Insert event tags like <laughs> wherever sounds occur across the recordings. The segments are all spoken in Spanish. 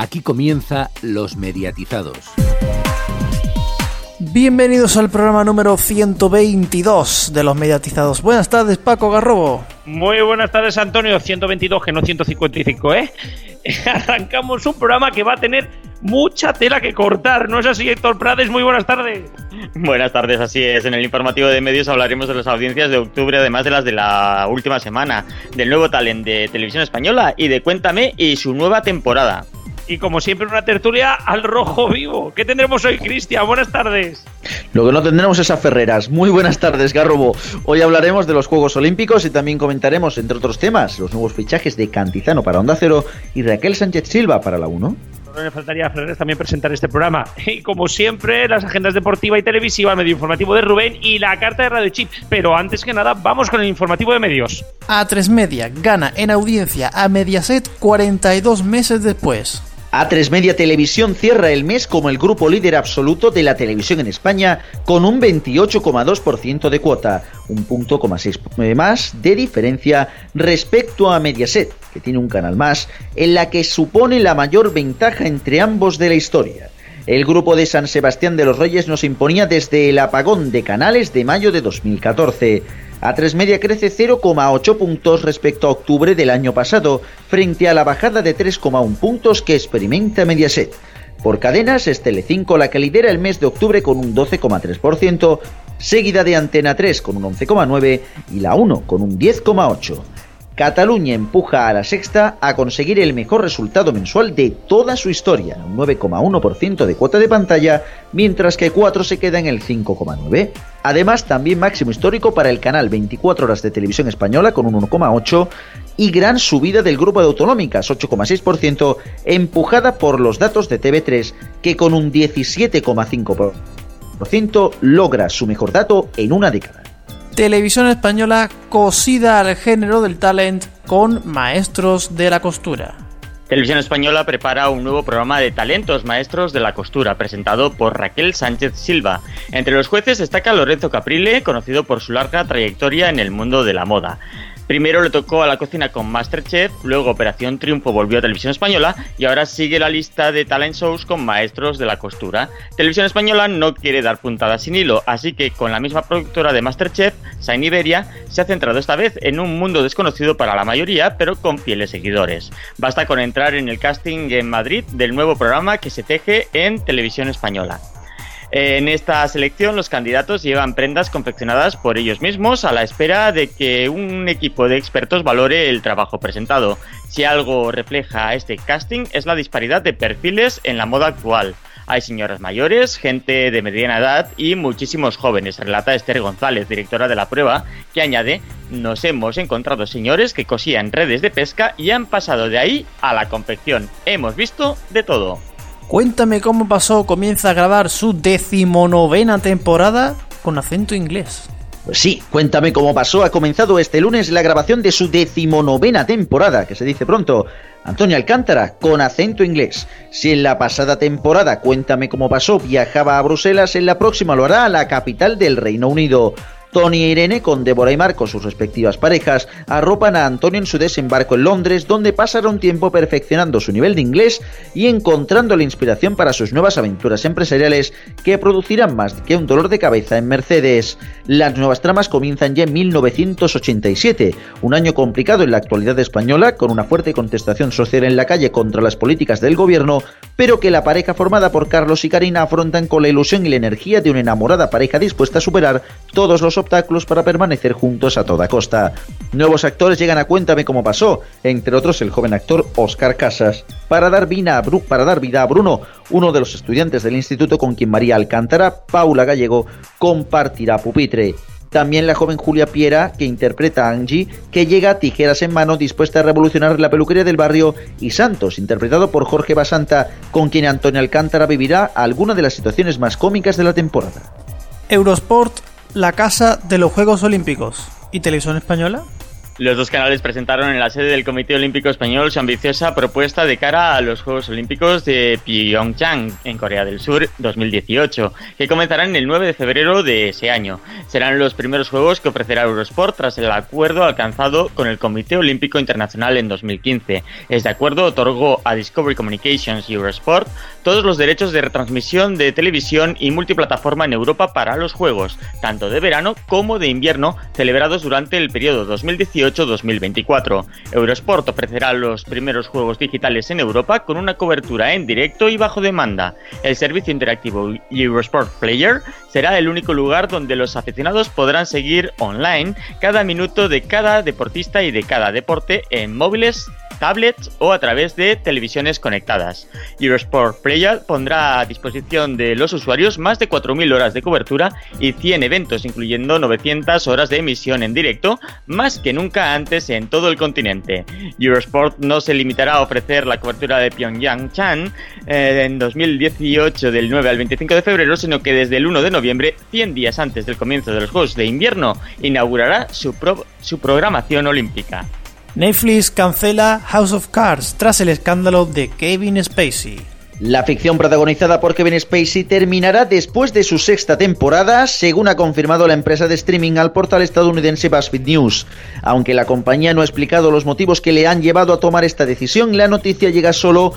Aquí comienza Los Mediatizados. Bienvenidos al programa número 122 de Los Mediatizados. Buenas tardes, Paco Garrobo. Muy buenas tardes, Antonio. 122, que no 155, ¿eh? <laughs> Arrancamos un programa que va a tener mucha tela que cortar, ¿no es así, Héctor Prades? Muy buenas tardes. Buenas tardes, así es. En el informativo de medios hablaremos de las audiencias de octubre, además de las de la última semana, del nuevo talent de Televisión Española y de Cuéntame y su nueva temporada y como siempre una tertulia al rojo vivo. ¿Qué tendremos hoy, Cristian? Buenas tardes. Lo que no tendremos es a Ferreras. Muy buenas tardes, Garrobo. Hoy hablaremos de los Juegos Olímpicos y también comentaremos, entre otros temas, los nuevos fichajes de Cantizano para Onda Cero y Raquel Sánchez Silva para la 1. No le faltaría a Ferreras también presentar este programa. Y como siempre, las agendas deportiva y televisiva, el medio informativo de Rubén y la carta de Radio Chip. Pero antes que nada, vamos con el informativo de medios. A3 Media gana en audiencia a Mediaset 42 meses después. A3 Media Televisión cierra el mes como el grupo líder absoluto de la televisión en España con un 28,2% de cuota, un punto más de diferencia respecto a Mediaset, que tiene un canal más, en la que supone la mayor ventaja entre ambos de la historia. El grupo de San Sebastián de los Reyes nos imponía desde el apagón de canales de mayo de 2014. A3 Media crece 0,8 puntos respecto a octubre del año pasado, frente a la bajada de 3,1 puntos que experimenta Mediaset. Por cadenas es Telecinco la que lidera el mes de octubre con un 12,3%, seguida de Antena 3 con un 11,9% y la 1 con un 10,8%. Cataluña empuja a la sexta a conseguir el mejor resultado mensual de toda su historia, un 9,1% de cuota de pantalla, mientras que 4 se queda en el 5,9%. Además, también máximo histórico para el canal 24 horas de televisión española con un 1,8% y gran subida del grupo de autonómicas, 8,6%, empujada por los datos de TV3, que con un 17,5% logra su mejor dato en una década. Televisión Española cosida al género del talent con Maestros de la Costura. Televisión Española prepara un nuevo programa de talentos maestros de la costura, presentado por Raquel Sánchez Silva. Entre los jueces destaca Lorenzo Caprile, conocido por su larga trayectoria en el mundo de la moda. Primero le tocó a la cocina con Masterchef, luego Operación Triunfo volvió a Televisión Española y ahora sigue la lista de talent shows con maestros de la costura. Televisión Española no quiere dar puntadas sin hilo, así que con la misma productora de Masterchef, Sain Iberia, se ha centrado esta vez en un mundo desconocido para la mayoría, pero con fieles seguidores. Basta con entrar en el casting en Madrid del nuevo programa que se teje en Televisión Española. En esta selección los candidatos llevan prendas confeccionadas por ellos mismos a la espera de que un equipo de expertos valore el trabajo presentado. Si algo refleja este casting es la disparidad de perfiles en la moda actual. Hay señoras mayores, gente de mediana edad y muchísimos jóvenes, relata Esther González, directora de la prueba, que añade, nos hemos encontrado señores que cosían redes de pesca y han pasado de ahí a la confección. Hemos visto de todo. Cuéntame cómo pasó, comienza a grabar su decimonovena temporada con acento inglés. Pues sí, cuéntame cómo pasó. Ha comenzado este lunes la grabación de su decimonovena temporada, que se dice pronto. Antonio Alcántara, con acento inglés. Si en la pasada temporada Cuéntame cómo pasó viajaba a Bruselas, en la próxima lo hará a la capital del Reino Unido. Tony e Irene, con Débora y Marco, sus respectivas parejas, arropan a Antonio en su desembarco en Londres, donde pasará un tiempo perfeccionando su nivel de inglés y encontrando la inspiración para sus nuevas aventuras empresariales que producirán más que un dolor de cabeza en Mercedes. Las nuevas tramas comienzan ya en 1987, un año complicado en la actualidad española, con una fuerte contestación social en la calle contra las políticas del gobierno, pero que la pareja formada por Carlos y Karina afrontan con la ilusión y la energía de una enamorada pareja dispuesta a superar todos los obstáculos para permanecer juntos a toda costa. Nuevos actores llegan a Cuéntame cómo pasó, entre otros el joven actor Oscar Casas, para dar, a para dar vida a Bruno, uno de los estudiantes del instituto con quien María Alcántara, Paula Gallego, compartirá pupitre. También la joven Julia Piera, que interpreta a Angie, que llega tijeras en mano dispuesta a revolucionar la peluquería del barrio, y Santos, interpretado por Jorge Basanta, con quien Antonio Alcántara vivirá alguna de las situaciones más cómicas de la temporada. Eurosport la casa de los Juegos Olímpicos. ¿Y Televisión Española? Los dos canales presentaron en la sede del Comité Olímpico Español su ambiciosa propuesta de cara a los Juegos Olímpicos de Pyeongchang, en Corea del Sur, 2018, que comenzarán el 9 de febrero de ese año. Serán los primeros Juegos que ofrecerá Eurosport tras el acuerdo alcanzado con el Comité Olímpico Internacional en 2015. Este acuerdo otorgó a Discovery Communications y Eurosport todos los derechos de retransmisión de televisión y multiplataforma en Europa para los Juegos, tanto de verano como de invierno, celebrados durante el periodo 2018-2024. Eurosport ofrecerá los primeros juegos digitales en Europa con una cobertura en directo y bajo demanda. El servicio interactivo Eurosport Player será el único lugar donde los aficionados podrán seguir online cada minuto de cada deportista y de cada deporte en móviles, tablets o a través de televisiones conectadas. Eurosport Player pondrá a disposición de los usuarios más de 4.000 horas de cobertura y 100 eventos, incluyendo 900 horas de emisión en directo, más que nunca antes en todo el continente. Eurosport no se limitará a ofrecer la cobertura de Pyongyang Chan eh, en 2018 del 9 al 25 de febrero, sino que desde el 1 de noviembre, 100 días antes del comienzo de los Juegos de Invierno, inaugurará su, su programación olímpica. Netflix cancela House of Cards tras el escándalo de Kevin Spacey. La ficción protagonizada por Kevin Spacey terminará después de su sexta temporada, según ha confirmado la empresa de streaming al portal estadounidense BuzzFeed News. Aunque la compañía no ha explicado los motivos que le han llevado a tomar esta decisión, la noticia llega solo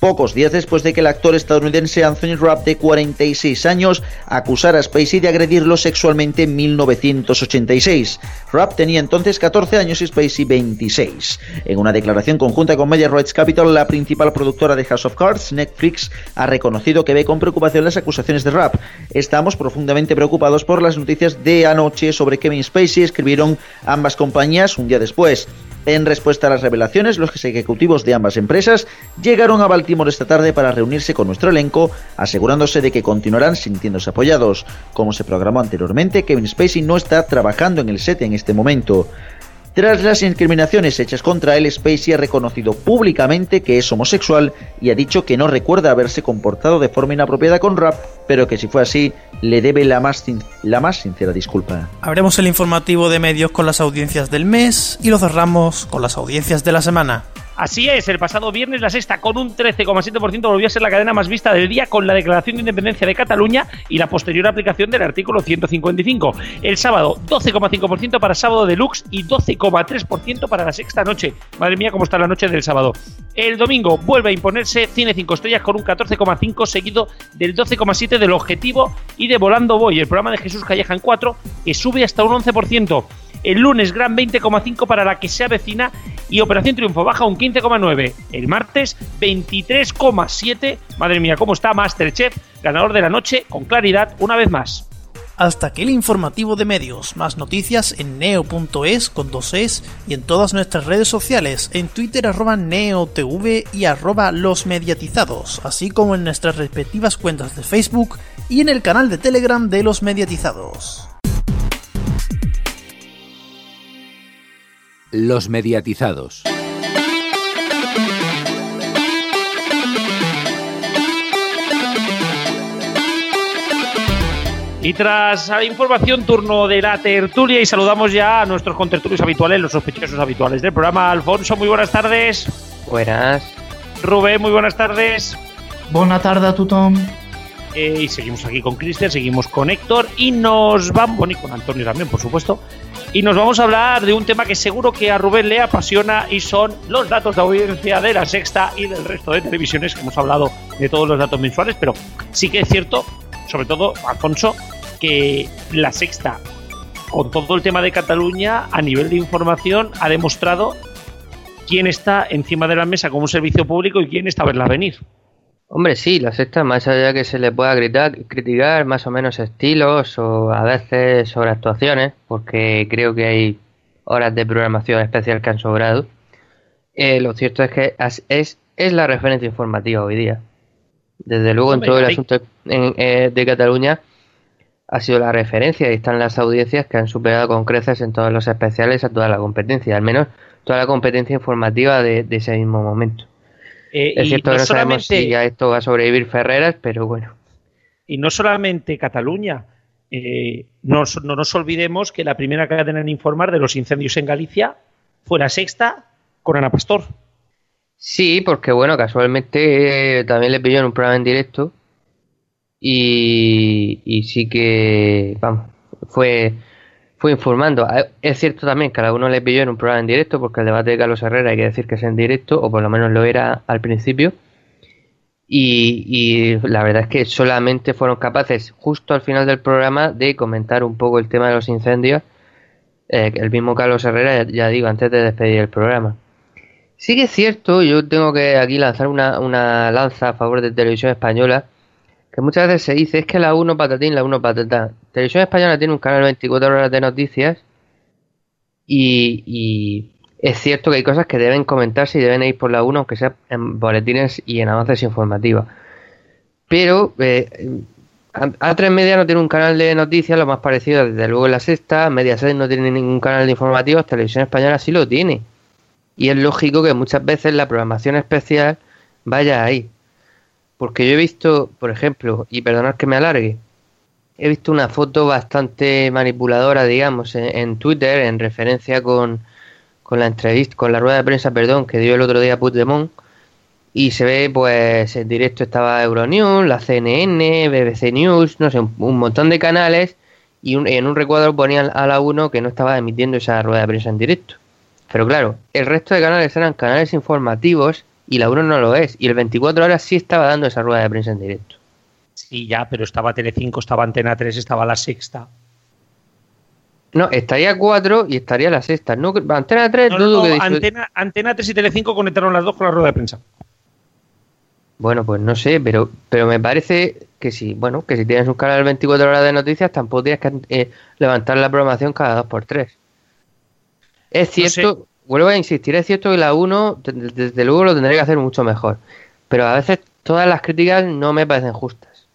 pocos días después de que el actor estadounidense Anthony Rapp, de 46 años, acusara a Spacey de agredirlo sexualmente en 1986. Rapp tenía entonces 14 años y Spacey 26. En una declaración conjunta con Media Rights Capital, la principal productora de House of Cards, Netflix, ha reconocido que ve con preocupación las acusaciones de Rapp. Estamos profundamente preocupados por las noticias de anoche sobre Kevin Spacey, escribieron ambas compañías un día después. En respuesta a las revelaciones, los ejecutivos de ambas empresas llegaron a Baltimore esta tarde para reunirse con nuestro elenco, asegurándose de que continuarán sintiéndose apoyados. Como se programó anteriormente, Kevin Spacey no está trabajando en el set en este momento. Tras las incriminaciones hechas contra él, Spacey ha reconocido públicamente que es homosexual y ha dicho que no recuerda haberse comportado de forma inapropiada con Rap, pero que si fue así, le debe la más, la más sincera disculpa. Abremos el informativo de medios con las audiencias del mes y lo cerramos con las audiencias de la semana. Así es, el pasado viernes la sexta con un 13,7% volvió a ser la cadena más vista del día con la declaración de independencia de Cataluña y la posterior aplicación del artículo 155. El sábado 12,5% para sábado deluxe y 12,3% para la sexta noche. Madre mía, cómo está la noche del sábado. El domingo vuelve a imponerse Cine 5 estrellas con un 14,5 seguido del 12,7 del objetivo y de Volando Voy, el programa de Jesús Calleja en 4 que sube hasta un 11%. El lunes, gran 20,5 para la que se avecina y Operación Triunfo baja un 15,9. El martes, 23,7. Madre mía, cómo está Masterchef, ganador de la noche, con claridad, una vez más. Hasta aquí el informativo de medios. Más noticias en neo.es con dos es y en todas nuestras redes sociales, en Twitter arroba neotv y arroba los mediatizados, así como en nuestras respectivas cuentas de Facebook y en el canal de Telegram de los mediatizados. Los mediatizados. Y tras la información, turno de la tertulia y saludamos ya a nuestros contertulios habituales, los sospechosos habituales del programa. Alfonso, muy buenas tardes. Buenas. Rubén, muy buenas tardes. Buenas tardes a tu Tom. Eh, y seguimos aquí con Cristian, seguimos con Héctor y nos vamos, bueno, y con Antonio también, por supuesto. Y nos vamos a hablar de un tema que seguro que a Rubén le apasiona y son los datos de audiencia de la sexta y del resto de televisiones, que hemos hablado de todos los datos mensuales, pero sí que es cierto, sobre todo, Alfonso, que la sexta, con todo el tema de Cataluña, a nivel de información, ha demostrado quién está encima de la mesa como un servicio público y quién está a verla venir. Hombre, sí, la sexta, más allá que se le pueda criticar más o menos estilos o a veces sobre actuaciones, porque creo que hay horas de programación especial que han sobrado, eh, lo cierto es que es, es la referencia informativa hoy día. Desde luego, en todo el asunto eh, de Cataluña ha sido la referencia y están las audiencias que han superado con creces en todos los especiales a toda la competencia, al menos toda la competencia informativa de ese mismo momento. Eh, es cierto que no sabemos si a esto va a sobrevivir Ferreras, pero bueno. Y no solamente Cataluña. Eh, no, nos olvidemos que la primera cadena en informar de los incendios en Galicia fuera sexta con Ana Pastor. Sí, porque bueno, casualmente eh, también le pilló en un programa en directo y, y sí que, vamos, fue, fue informando. Ah, Es cierto también que a uno le pilló en un programa en directo, porque el debate de Carlos Herrera hay que decir que es en directo, o por lo menos lo era al principio. Y, la verdad es que solamente fueron capaces, justo al final del programa, de comentar un poco el tema de los incendios. eh, el mismo Carlos Herrera, ya, ya digo, antes de despedir el programa. Sí que es cierto, yo tengo que aquí lanzar una, una lanza a favor de Televisión Española, que muchas veces se dice es que la 1 patatín, la 1 patatán. Televisión Española tiene un canal 24 horas de noticias y, es cierto que hay cosas que deben comentarse y deben ir por la 1, aunque sea en boletines y en avances informativos. Pero eh, A- A3 Media no tiene un canal de noticias, lo más parecido desde luego es la sexta, Mediaset no tiene ningún canal de informativos, Televisión Española sí lo tiene. Y es lógico que muchas veces la programación especial vaya ahí. Porque yo he visto, por ejemplo, y perdonad que me alargue, he visto una foto bastante manipuladora, digamos, en, en Twitter en referencia con, con la entrevista, con la rueda de prensa, perdón, que dio el otro día Puigdemont. Y se ve, pues, en directo estaba Euronews, la CNN, BBC News, no sé, un, montón de canales. Y un- en un recuadro ponían a la 1 que no estaba emitiendo esa rueda de prensa en directo. Pero claro, el resto de canales eran canales informativos y la 1 no lo es. Y el 24 horas sí estaba dando esa rueda de prensa en directo. Sí, ya, pero estaba Telecinco, estaba Antena 3, estaba la sexta. No, estaría 4 y estaría la sexta. No, Antena 3 No, dudo no, que Antena, Antena 3 y Telecinco conectaron las dos con la rueda de prensa. Bueno, pues no sé, pero, pero me parece que si, bueno, que si tienes un canal 24 horas de noticias, tampoco tienes que eh, levantar la programación cada dos por tres. Es No cierto, vuelvo a insistir, es cierto que la 1, de- de- desde luego lo tendría que hacer mucho mejor. Pero a veces todas las críticas no me parecen justas.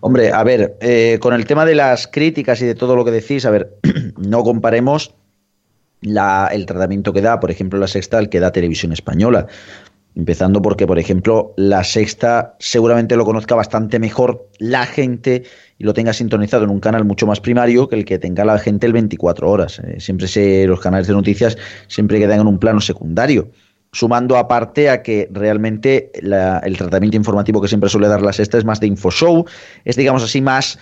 Hombre, a ver, eh, con el tema de las críticas y de todo lo que decís, a ver, <clears throat> no comparemos la- el tratamiento que da, por ejemplo, la sexta que da Televisión Española. Empezando porque, por ejemplo, la sexta seguramente lo conozca bastante mejor la gente y lo tenga sintonizado en un canal mucho más primario que el que tenga la gente el 24 horas. Eh, siempre se, los canales de noticias siempre quedan en un plano secundario. Sumando aparte a que realmente el tratamiento informativo que siempre suele dar la sexta es más de infoshow, es digamos así más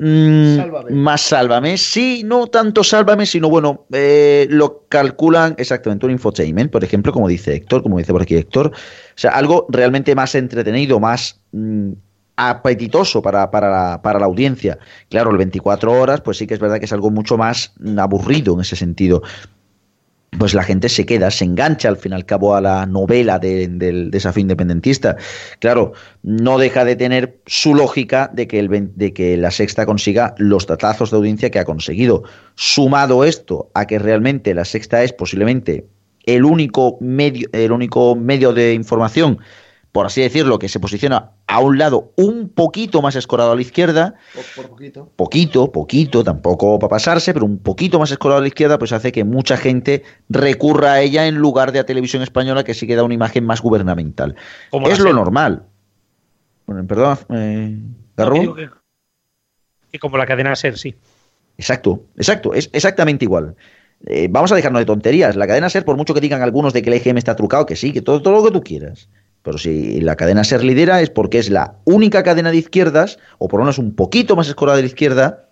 mm, Sálvame. más sálvame. Sí, no tanto sálvame, sino bueno, eh, lo calculan exactamente un infotainment, por ejemplo, como dice Héctor, como dice por aquí Héctor. O sea, algo realmente más entretenido, más mm, apetitoso para, para, la, para la audiencia. Claro, el 24 horas, pues sí que es verdad que es algo mucho más mm, aburrido en ese sentido pues la gente se queda, se engancha al fin y al cabo a la novela de- del desafío independentista. Claro, no deja de tener su lógica de que, el, de que la sexta consiga los datazos de audiencia que ha conseguido. Sumado esto a que realmente la sexta es posiblemente el único medio, el único medio de información, por así decirlo, que se posiciona a un lado un poquito más escorado a la izquierda, Por, por poquito. poquito, poquito, tampoco para pasarse, pero un poquito más escorado a la izquierda, pues hace que mucha gente recurra a ella en lugar de a televisión española, que sí que da una imagen más gubernamental. Como es lo normal. Bueno, perdón, eh, No, que, que como la cadena SER, sí. Exacto, exacto, es exactamente igual. Eh, vamos a dejarnos de tonterías. La cadena SER, por mucho que digan algunos de que el EGM está trucado, que sí, que todo, todo lo que tú quieras. Pero si la cadena SER lidera es porque es la única cadena de izquierdas, o por lo menos un poquito más escorada de la izquierda,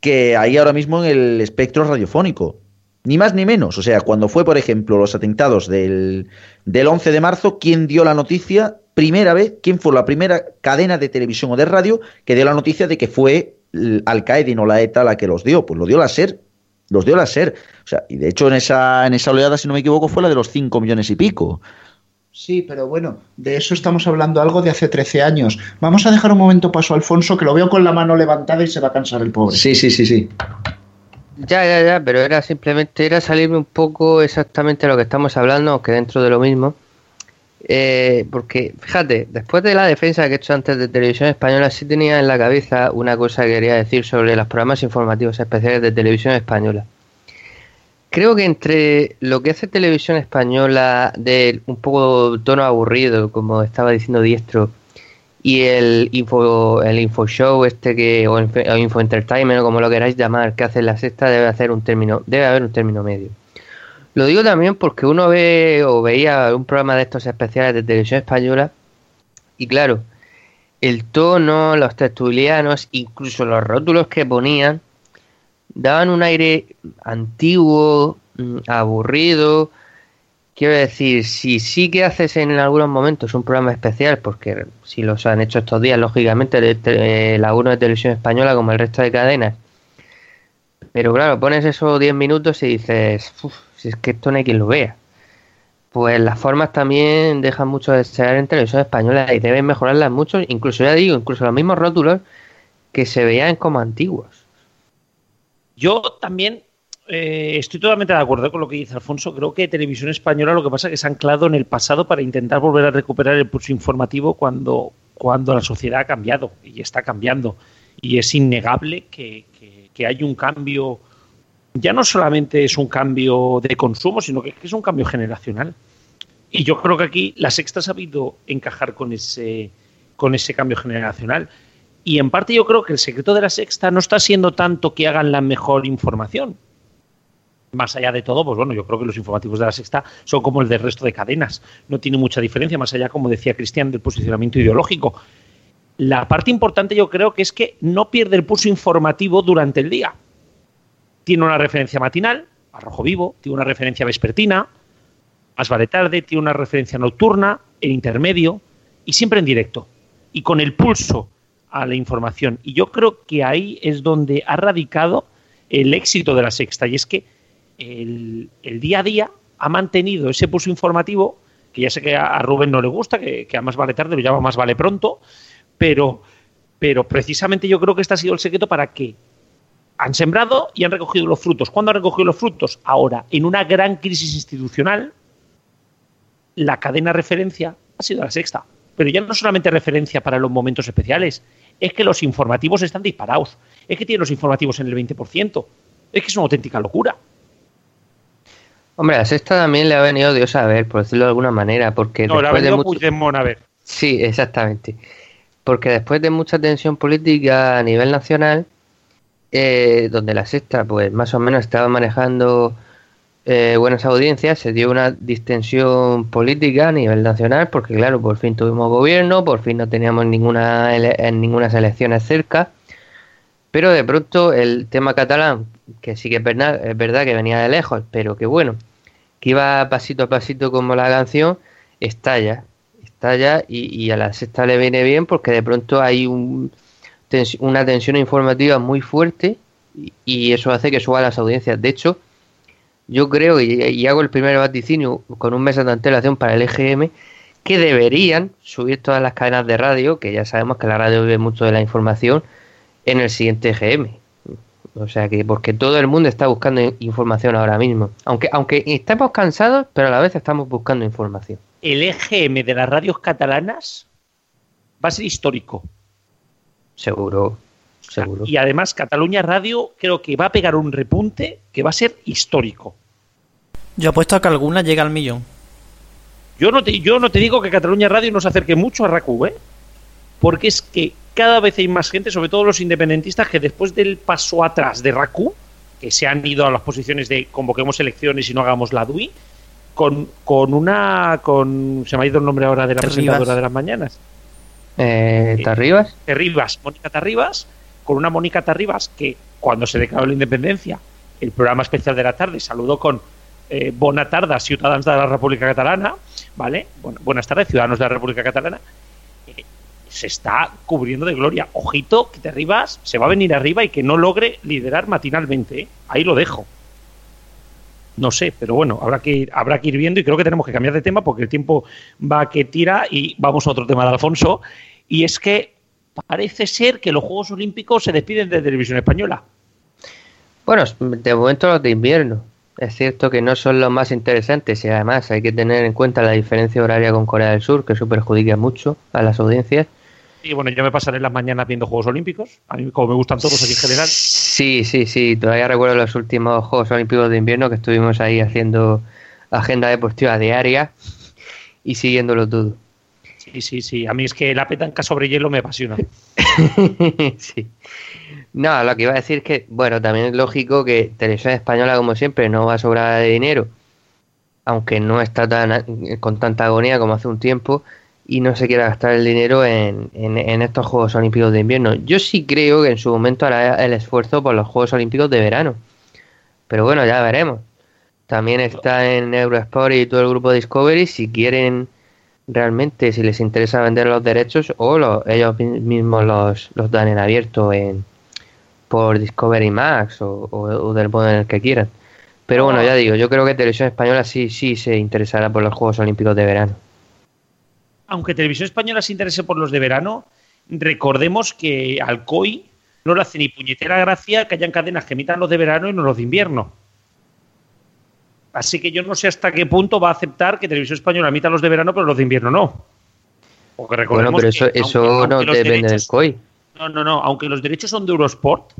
que hay ahora mismo en el espectro radiofónico. Ni más ni menos. O sea, cuando fue, por ejemplo, los atentados del, del 11 de marzo, ¿quién dio la noticia? Primera vez, ¿quién fue la primera cadena de televisión o de radio que dio la noticia de que fue Al-Qaeda y no la ETA la que los dio? Pues lo dio la SER. Los dio la SER. O sea, y de hecho en esa, en esa oleada, si no me equivoco, fue la de los 5 millones y pico. Sí, pero bueno, de eso estamos hablando algo de hace 13 años. Vamos a dejar un momento paso a Alfonso, que lo veo con la mano levantada y se va a cansar el pobre. Sí, sí, sí, sí. Ya, ya, ya, pero era simplemente, era salirme un poco exactamente de lo que estamos hablando, aunque dentro de lo mismo. Eh, porque, fíjate, después de la defensa que he hecho antes de Televisión Española, sí tenía en la cabeza una cosa que quería decir sobre los programas informativos especiales de Televisión Española. Creo que entre lo que hace Televisión Española de un poco tono aburrido, como estaba diciendo Diestro, y el info el info show este que o, inf- o info entertainment o como lo queráis llamar que hace la sexta debe hacer un término debe haber un término medio. Lo digo también porque uno ve o veía un programa de estos especiales de televisión española y claro, el tono, los tertulianos, incluso los rótulos que ponían, daban un aire antiguo, mm, aburrido. Quiero decir, si sí que haces en algunos momentos un programa especial, porque si los han hecho estos días, lógicamente, te- la 1 de televisión española como el resto de cadenas, pero claro, pones esos 10 minutos y dices, "Uf, si es que esto no hay quien lo vea. Pues las formas también dejan mucho de desear en televisión española y deben mejorarlas mucho, incluso ya digo, incluso los mismos rótulos que se veían como antiguos. Yo también eh, estoy totalmente de acuerdo con lo que dice Alfonso. Creo que Televisión Española lo que pasa es que se ha anclado en el pasado para intentar volver a recuperar el pulso informativo cuando, cuando la sociedad ha cambiado y está cambiando. Y es innegable que, que- hay un cambio, ya no solamente es un cambio de consumo, sino que es un cambio generacional. Y yo creo que aquí la sexta ha sabido encajar con ese, con ese cambio generacional. Y en parte yo creo que el secreto de la sexta no está siendo tanto que hagan la mejor información. Más allá de todo, pues bueno, yo creo que los informativos de la sexta son como el del resto de cadenas. No tiene mucha diferencia, más allá, como decía Cristian, del posicionamiento ideológico. La parte importante yo creo que es que no pierde el pulso informativo durante el día. Tiene una referencia matinal, a rojo vivo, tiene una referencia vespertina, más vale tarde, tiene una referencia nocturna, en intermedio y siempre en directo. Y con el pulso a la información. Y yo creo que ahí es donde ha radicado el éxito de la sexta. Y es que el, el día a día ha mantenido ese pulso informativo, que ya sé que a, Rubén no le gusta, que, que a más vale tarde lo llama más vale pronto, pero, pero precisamente yo creo que este ha sido el secreto para que han sembrado y han recogido los frutos. ¿Cuándo han recogido los frutos? Ahora, en una gran crisis institucional, la cadena referencia ha sido la sexta. Pero ya no solamente referencia para los momentos especiales, es que los informativos están disparados. Es que tienen los informativos en el 20%. Es que es una auténtica locura. Hombre, a la sexta también le ha venido Dios a ver, por decirlo de alguna manera, porque No, la ha de mucho... A ver. Sí, exactamente. Porque después de mucha tensión política a nivel nacional, eh, donde la sexta, pues más o menos estaba manejando eh, buenas audiencias, se dio una distensión política a nivel nacional, porque claro, por fin tuvimos gobierno, por fin no teníamos ninguna en ninguna elecciones cerca, pero de pronto el tema catalán, que sí que es verdad, es verdad que venía de lejos, pero que bueno, que iba pasito a pasito como la canción, estalla, estalla y, y a la sexta le viene bien porque de pronto hay un, una tensión informativa muy fuerte y, y eso hace que suba las audiencias. De hecho, yo creo, y, y hago el primer vaticinio con un mes de antelación para el EGM, que deberían subir todas las cadenas de radio, que ya sabemos que la radio vive mucho de la información, en el siguiente EGM. O sea que, porque todo el mundo está buscando in- información ahora mismo. Aunque, aunque estemos cansados, pero a la vez estamos buscando información. El EGM de las radios catalanas va a ser histórico. Seguro, seguro. Y además, Cataluña Radio creo que va a pegar un repunte que va a ser histórico. Yo apuesto a que alguna llega al millón. Yo no te, yo no te digo que Cataluña Radio nos acerque mucho a RACU, ¿eh? Porque es que cada vez hay más gente, sobre todo los independentistas, que después del paso atrás de RACU, que se han ido a las posiciones de convoquemos elecciones y no hagamos la DUI, con, con una. con Se me ha ido el nombre ahora de la Terribas. presentadora de las mañanas. Eh, ¿Tarribas? Terribas, Mónica Tarribas, con una Mónica Tarribas que cuando se declaró la independencia, el programa especial de la tarde saludó con eh, Bona tarda, ciudadanos de la República Catalana, ¿vale? Bueno, buenas tardes, ciudadanos de la República Catalana. Eh, se está cubriendo de gloria. Ojito, que Terribas se va a venir arriba y que no logre liderar matinalmente. ¿eh? Ahí lo dejo. No sé, pero bueno, habrá que, ir, habrá que ir viendo y creo que tenemos que cambiar de tema porque el tiempo va que tira y vamos a otro tema de Alfonso. Y es que parece ser que los Juegos Olímpicos se despiden de televisión española. Bueno, de momento los de invierno. Es cierto que no son los más interesantes y además hay que tener en cuenta la diferencia horaria con Corea del Sur, que eso perjudica mucho a las audiencias. Y bueno, yo me pasaré las mañanas viendo Juegos Olímpicos. A mí, como me gustan todos aquí en general. Sí, sí, sí. Todavía recuerdo los últimos Juegos Olímpicos de invierno que estuvimos ahí haciendo agenda deportiva diaria y siguiéndolo todo. Sí, sí, sí. A mí es que la petanca sobre hielo me apasiona. <laughs> sí. No, lo que iba a decir es que, bueno, también es lógico que Televisión Española, como siempre, no va a sobrar de dinero aunque no está tan con tanta agonía como hace un tiempo y no se quiera gastar el dinero en, en, estos Juegos Olímpicos de invierno. Yo sí creo que en su momento hará el esfuerzo por los Juegos Olímpicos de verano. Pero bueno, ya veremos. También está en Eurosport y todo el grupo Discovery si quieren realmente, si les interesa vender los derechos o ellos mismos los, los dan en abierto en, por Discovery Max o, del modo en el que quieran. Pero bueno, ya digo, yo creo que Televisión Española sí, sí se interesará por los Juegos Olímpicos de verano aunque Televisión Española se interese por los de verano, recordemos que al COI no le hace ni puñetera gracia que hayan cadenas que emitan los de verano y no los de invierno. Así que yo no sé hasta qué punto va a aceptar que Televisión Española emita los de verano, pero los de invierno no. Porque bueno, pero eso, eso no depende del COI. No, no, no. Aunque los derechos son de Eurosport,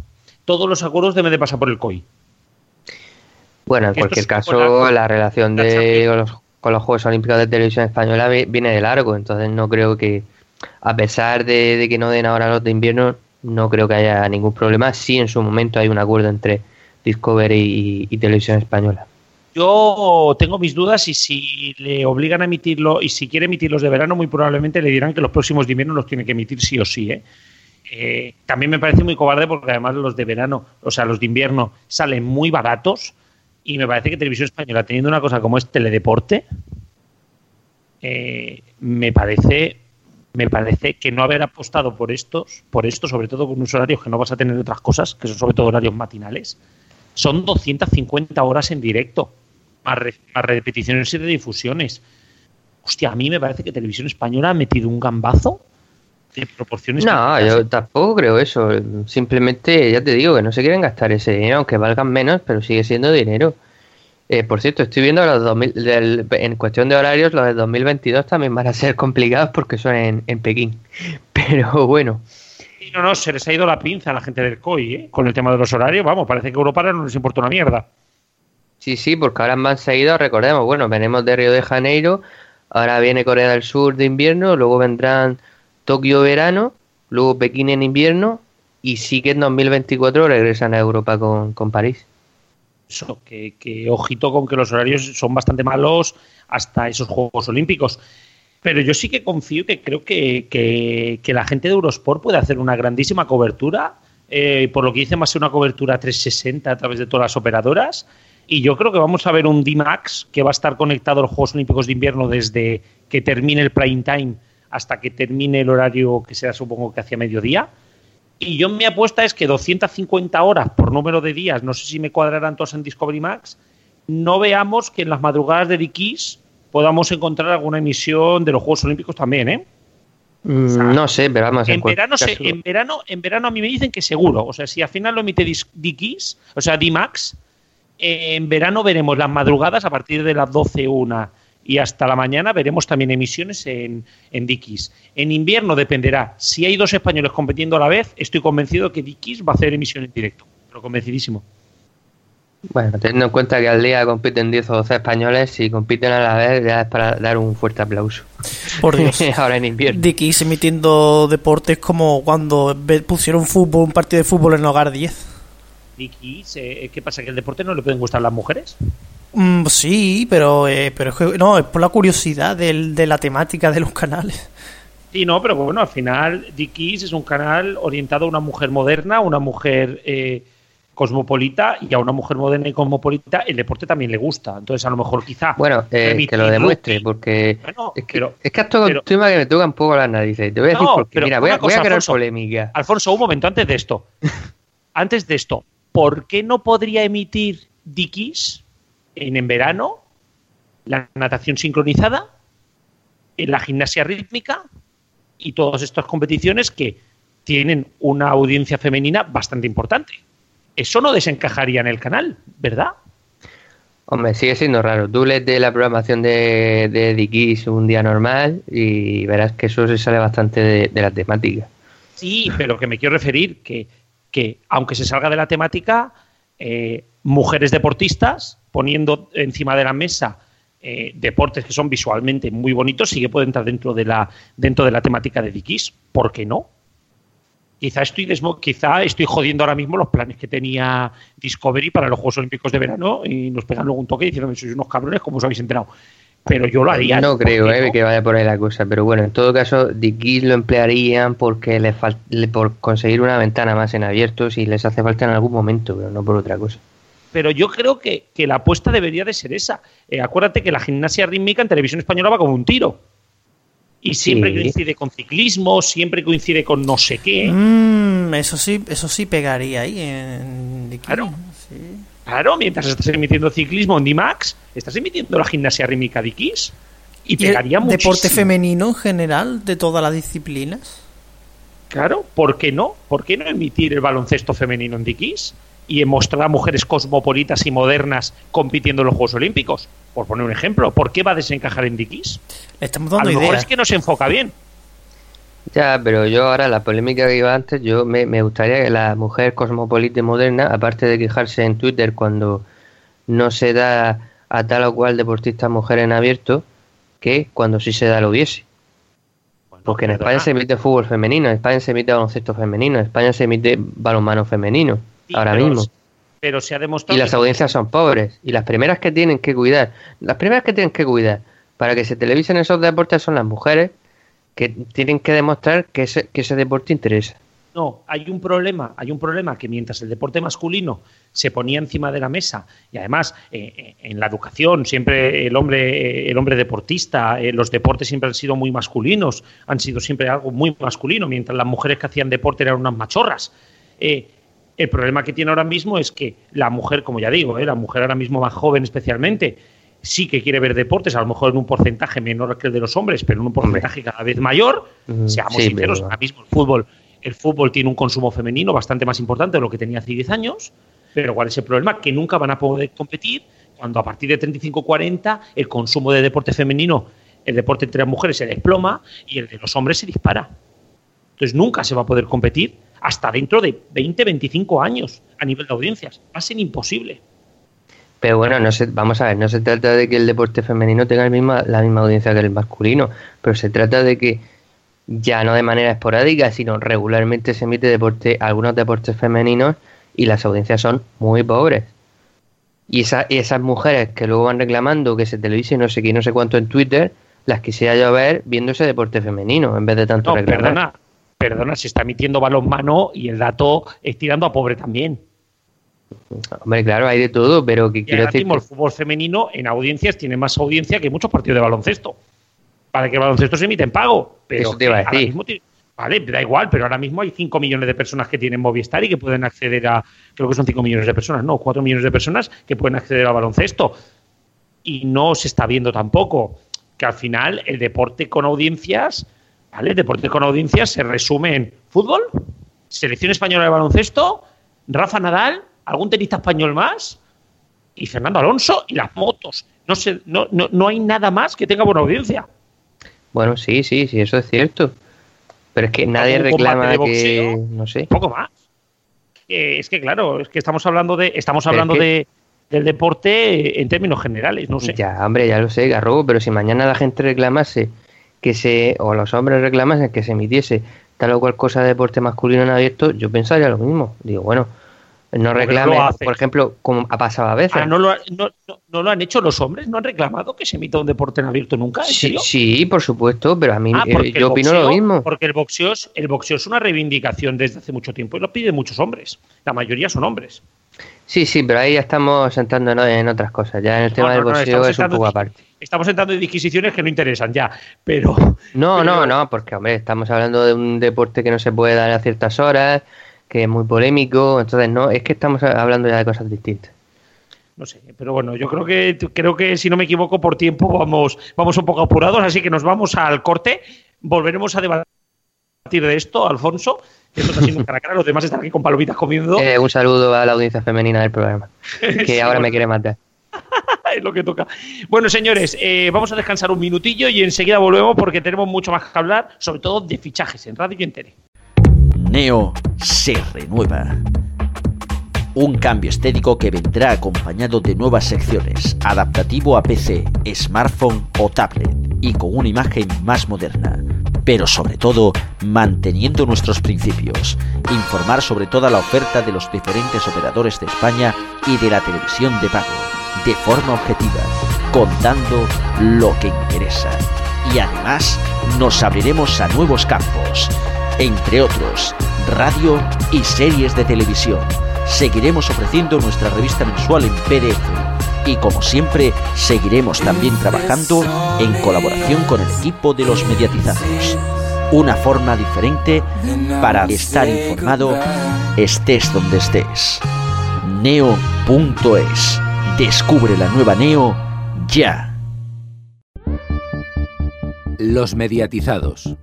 todos los acuerdos deben de pasar por el COI. Bueno, en cualquier caso, la relación de los con los Juegos Olímpicos de Televisión Española viene de largo, entonces no creo que, a pesar de, que no den ahora los de invierno, no creo que haya ningún problema si en su momento hay un acuerdo entre Discovery y, Televisión Española. Yo tengo mis dudas y si le obligan a emitirlo y si quiere emitirlos de verano, muy probablemente le dirán que los próximos de invierno los tiene que emitir sí o sí. ¿eh? Eh, también me parece muy cobarde porque además los de verano, o sea, los de invierno salen muy baratos y me parece que Televisión Española, teniendo una cosa como es teledeporte, eh, me parece me parece que no haber apostado por estos, por esto, sobre todo con unos horarios que no vas a tener otras cosas, que son sobre todo horarios matinales, son 250 horas en directo, más, repeticiones y redifusiones. Hostia, a mí me parece que Televisión Española ha metido un gambazo proporciones. No, yo tampoco creo eso. Simplemente, ya te digo, que no se quieren gastar ese dinero, aunque valgan menos, pero sigue siendo dinero. Eh, por cierto, estoy viendo los 2000, en cuestión de horarios, los de 2022 también van a ser <laughs> complicados porque son en, en Pekín. Pero bueno. Y no, no, se les ha ido la pinza a la gente del COI, ¿eh? Con el tema de los horarios, vamos, parece que Europa no les importa una mierda. Sí, sí, porque ahora han seguido, recordemos, bueno, venimos de Río de Janeiro, ahora viene Corea del Sur de invierno, luego vendrán Tokio verano, luego Pekín en invierno y sí que en 2024 regresan a Europa con, París. Eso, que, ojito con que los horarios son bastante malos hasta esos Juegos Olímpicos. Pero yo sí que confío que creo que, la gente de Eurosport puede hacer una grandísima cobertura. Eh, por lo que dice, más una cobertura 360 a través de todas las operadoras. Y yo creo que vamos a ver un D-Max que va a estar conectado a los Juegos Olímpicos de Invierno desde que termine el prime time hasta que termine el horario que sea supongo que hacia mediodía. Y yo mi apuesta es que 250 horas por número de días, no sé si me cuadrarán todos en Discovery Max, no veamos que en las madrugadas de Dikis podamos encontrar alguna emisión de los Juegos Olímpicos también, ¿eh? Mm, no sé, pero vamos en, verano, en verano en verano a mí me dicen que seguro. O sea, si al final lo emite Dikis, o sea, D-Max, en verano veremos las madrugadas a partir de las 12, una y hasta la mañana veremos también emisiones en, en Dikis. En invierno dependerá. Si hay dos españoles compitiendo a la vez, estoy convencido que Dikis va a hacer emisión en directo. Pero convencidísimo. Bueno, teniendo en cuenta que al día compiten 10 o 12 españoles, y compiten a la vez ya es para dar un fuerte aplauso. Por Dios. <laughs> Ahora en invierno. Dikis emitiendo deportes como cuando pusieron fútbol, un partido de fútbol en Hogar 10. Dikis, eh, ¿qué pasa? ¿Que el deporte no le pueden gustar las mujeres? Mm, sí, pero, eh, pero es que, no, es por la curiosidad de la temática de los canales. Sí, no, pero bueno, al final Dickies es un canal orientado a una mujer moderna, una mujer eh, cosmopolita y a una mujer moderna y cosmopolita el deporte también le gusta. Entonces, a lo mejor quizá... Bueno, eh, que lo demuestre, porque es, que, es que esto es tema que me toca un poco las narices. Te voy a decir porque, mira, voy a, crear polémica. Alfonso, un momento, antes de esto. antes de esto, ¿por qué no podría emitir Dickies en, en verano, la natación sincronizada, en la gimnasia rítmica y todas estas competiciones que tienen una audiencia femenina bastante importante. Eso no desencajaría en el canal, ¿verdad? Hombre, sigue siendo raro. Tú lees de la programación de, de Dikis un día normal y verás que eso se sale bastante de, de, la temática. Sí, pero que me quiero referir que, que aunque se salga de la temática, eh, mujeres deportistas poniendo encima de la mesa eh, deportes que son visualmente muy bonitos, sí que puede entrar dentro de la, dentro de la temática de Dikis. ¿Por qué no? quizá estoy, quizá estoy jodiendo ahora mismo los planes que tenía Discovery para los Juegos Olímpicos de verano y nos pegan luego un toque diciendo sois unos cabrones, como os habéis enterado. Pero yo lo haría. No creo eh, que vaya por ahí la cosa, pero bueno, en todo caso, Dickies lo emplearían porque le, por conseguir una ventana más en abierto si les hace falta en algún momento, pero no por otra cosa pero yo creo que, la apuesta debería de ser esa. Eh, acuérdate que la gimnasia rítmica en televisión española va como un tiro. Y siempre coincide con ciclismo, siempre coincide con no sé qué. Mm, eso sí, eso sí pegaría ahí en Claro. Claro, mientras estás emitiendo ciclismo en D-Max, estás emitiendo la gimnasia rítmica de X. Y, pegaría mucho. ¿Deporte femenino en general de todas las disciplinas? Claro, ¿por qué no? ¿Por qué no emitir el baloncesto femenino en Dikis? y mostrar a mujeres cosmopolitas y modernas compitiendo en los Juegos Olímpicos. Por poner un ejemplo, ¿por qué va a desencajar en Dikis? Estamos dando a lo mejor es que no se enfoca bien. Ya, pero yo ahora, la polémica que iba antes, yo me, gustaría que la mujer cosmopolita y moderna, aparte de quejarse en Twitter cuando no se da a tal o cual deportista mujer en abierto, que cuando sí se da lo hubiese. Porque en España se emite fútbol femenino, en España se emite baloncesto femenino, en España se emite balonmano femenino ahora mismo. Pero se ha demostrado. Y las audiencias son pobres. Y las primeras que tienen que cuidar, las primeras que tienen que cuidar para que se televisen esos deportes son las mujeres que tienen que demostrar que ese, que ese deporte interesa. No, hay un problema, hay un problema que mientras el deporte masculino se ponía encima de la mesa y además eh, eh, en la educación siempre el hombre, eh, el hombre deportista, los deportes siempre han sido muy masculinos, han sido siempre algo muy masculino, mientras las mujeres que hacían deporte eran unas machorras. El problema que tiene ahora mismo es que la mujer, como ya digo, la mujer ahora mismo más joven especialmente, sí que quiere ver deportes, a lo mejor en un porcentaje menor que el de los hombres, pero en un porcentaje cada vez mayor. Seamos sinceros, ahora mismo el fútbol, el fútbol tiene un consumo femenino bastante más importante de lo que tenía hace 10 años, pero ¿cuál es el problema? Que nunca van a poder competir cuando a partir de 35-40 el consumo de deporte femenino, el deporte entre las mujeres se desploma y el de los hombres se dispara. Entonces nunca se va a poder competir hasta dentro de 20, 25 años a nivel de audiencias. Va a ser imposible. Pero bueno, no se, vamos a ver, no se trata de que el deporte femenino tenga la misma, la misma audiencia que el masculino, pero se trata de que ya no de manera esporádica, sino regularmente se emite deporte, algunos deportes femeninos y las audiencias son muy pobres. Y, esa, esas mujeres que luego van reclamando que se televise no sé qué, no sé cuánto en Twitter, las quisiera yo ver viendo ese deporte femenino en vez de tanto no, Perdona, perdona, se está emitiendo balonmano y el dato es tirando a pobre también. Hombre, claro, hay de todo, pero que quiero decir. el fútbol femenino en audiencias tiene más audiencia que muchos partidos de baloncesto. Para que el baloncesto se emite en pago. Pero Eso te iba a decir. vale, da igual, pero ahora mismo hay 5 millones de personas que tienen Movistar y que pueden acceder a. Creo que son 5 millones de personas, no, 4 millones de personas que pueden acceder al baloncesto. Y no se está viendo tampoco que al final el deporte con audiencias ¿Vale? Deporte con audiencia se resume en fútbol, selección española de baloncesto, Rafa Nadal, algún tenista español más y Fernando Alonso y las motos. No, sé, no, no, hay nada más que tenga buena audiencia. Bueno, sí, sí, sí, eso es cierto. Pero es que nadie reclama que. No sé. Un poco más. es que, claro, es que estamos hablando de. Estamos hablando de del deporte en términos generales, no sé. Ya, hombre, ya lo sé, Garrobo, pero si mañana la gente reclamase que se, o los hombres reclamasen que se emitiese tal o cual cosa de deporte masculino en abierto, yo pensaría lo mismo. Digo, bueno, no reclame, por ejemplo, como ha pasado a veces. Ah, ¿no, lo, no, no, lo han hecho los hombres? ¿No han reclamado que se emita un deporte en abierto nunca? sí, sí, por supuesto, pero a mí ah, eh, yo opino lo mismo. Porque el boxeo, es, el boxeo es una reivindicación desde hace mucho tiempo y lo piden muchos hombres. La mayoría son hombres. Sí, sí, pero ahí ya estamos entrando en otras cosas. Ya en el tema del boxeo es un poco aparte. Estamos entrando en disquisiciones que no interesan ya, pero... No, <laughs> no, no, porque, hombre, estamos hablando de un deporte que no se puede dar a ciertas horas, que es muy polémico, entonces no, es que estamos hablando ya de cosas distintas. No sé, pero bueno, yo creo que creo que si no me equivoco por tiempo vamos vamos un poco apurados, así que nos vamos al corte. Volveremos a debatir de esto, Alfonso. Esto está siendo <laughs> cara a cara, los demás están aquí con palomitas comiendo. Eh, un saludo a la audiencia femenina del programa, <laughs> que ahora me quiere matar. <laughs> es lo que toca. Bueno, señores, eh, vamos a descansar un minutillo y enseguida volvemos porque tenemos mucho más que hablar, sobre todo de fichajes en Radio y Neo se renueva. Un cambio estético que vendrá acompañado de nuevas secciones, adaptativo a PC, smartphone o tablet, y con una imagen más moderna, pero sobre todo manteniendo nuestros principios, informar sobre toda la oferta de los diferentes operadores de España y de la televisión de pago, de forma objetiva, contando lo que interesa. Y además nos abriremos a nuevos campos, entre otros, radio y series de televisión. Seguiremos ofreciendo nuestra revista mensual en PDF y como siempre seguiremos también trabajando en colaboración con el equipo de los mediatizados. Una forma diferente para estar informado estés donde estés. Neo.es. Descubre la nueva Neo ya. Los mediatizados.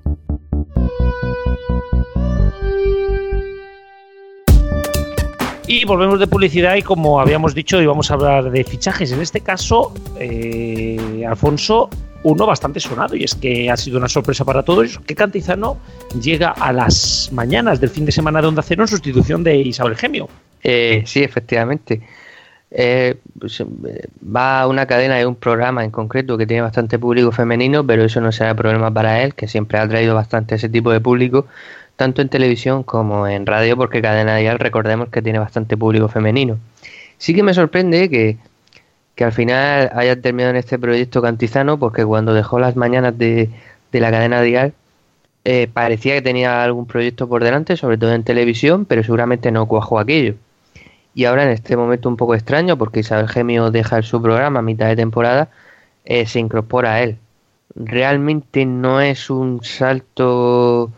Y volvemos de publicidad y como habíamos dicho íbamos a hablar de fichajes. En este caso, eh, Alfonso, uno bastante sonado y es que ha sido una sorpresa para todos que Cantizano llega a las mañanas del fin de semana de Onda Cero en sustitución de Isabel Gemio. Eh, sí, efectivamente. Eh, pues, va a una cadena y un programa en concreto que tiene bastante público femenino, pero eso no será problema para él, que siempre ha traído bastante ese tipo de público tanto en televisión como en radio, porque Cadena Dial recordemos que tiene bastante público femenino. Sí que me sorprende que, al final haya terminado en este proyecto Cantizano, porque cuando dejó las mañanas de, la cadena Dial, eh, parecía que tenía algún proyecto por delante, sobre todo en televisión, pero seguramente no cuajó aquello. Y ahora en este momento un poco extraño, porque Isabel Gemio deja su programa a mitad de temporada, eh, se incorpora a él. Realmente no es un salto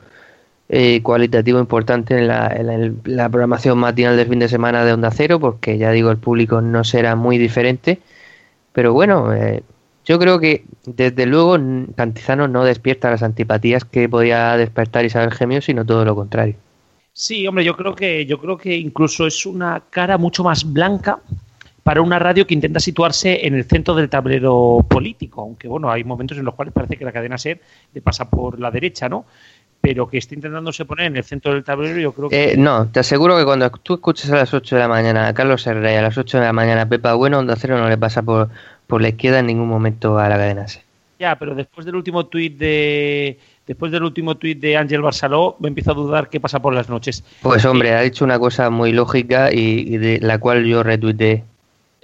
eh, cualitativo importante en la, programación matinal del fin de semana de Onda Cero, porque ya digo, el público no será muy diferente. Pero bueno, eh, yo creo que desde luego Cantizano no despierta las antipatías que podía despertar Isabel Gemio, sino todo lo contrario. Sí, hombre, yo creo que yo creo que incluso es una cara mucho más blanca para una radio que intenta situarse en el centro del tablero político, aunque bueno, hay momentos en los cuales parece que la cadena SER le pasa por la derecha, ¿no? Pero que está intentándose poner en el centro del tablero, yo creo que... Eh, no, te aseguro que cuando tú escuches a las 8 de la mañana a Carlos Herrera y a las 8 de la mañana a Pepa Bueno, Onda Cero no le pasa por, por la izquierda en ningún momento a la cadena C. Ya, pero después del último tuit de... Después del último tuit de Ángel Barceló, me empiezo a dudar qué pasa por las noches. Pues hombre, ha dicho una cosa muy lógica y, de la cual yo retuiteé.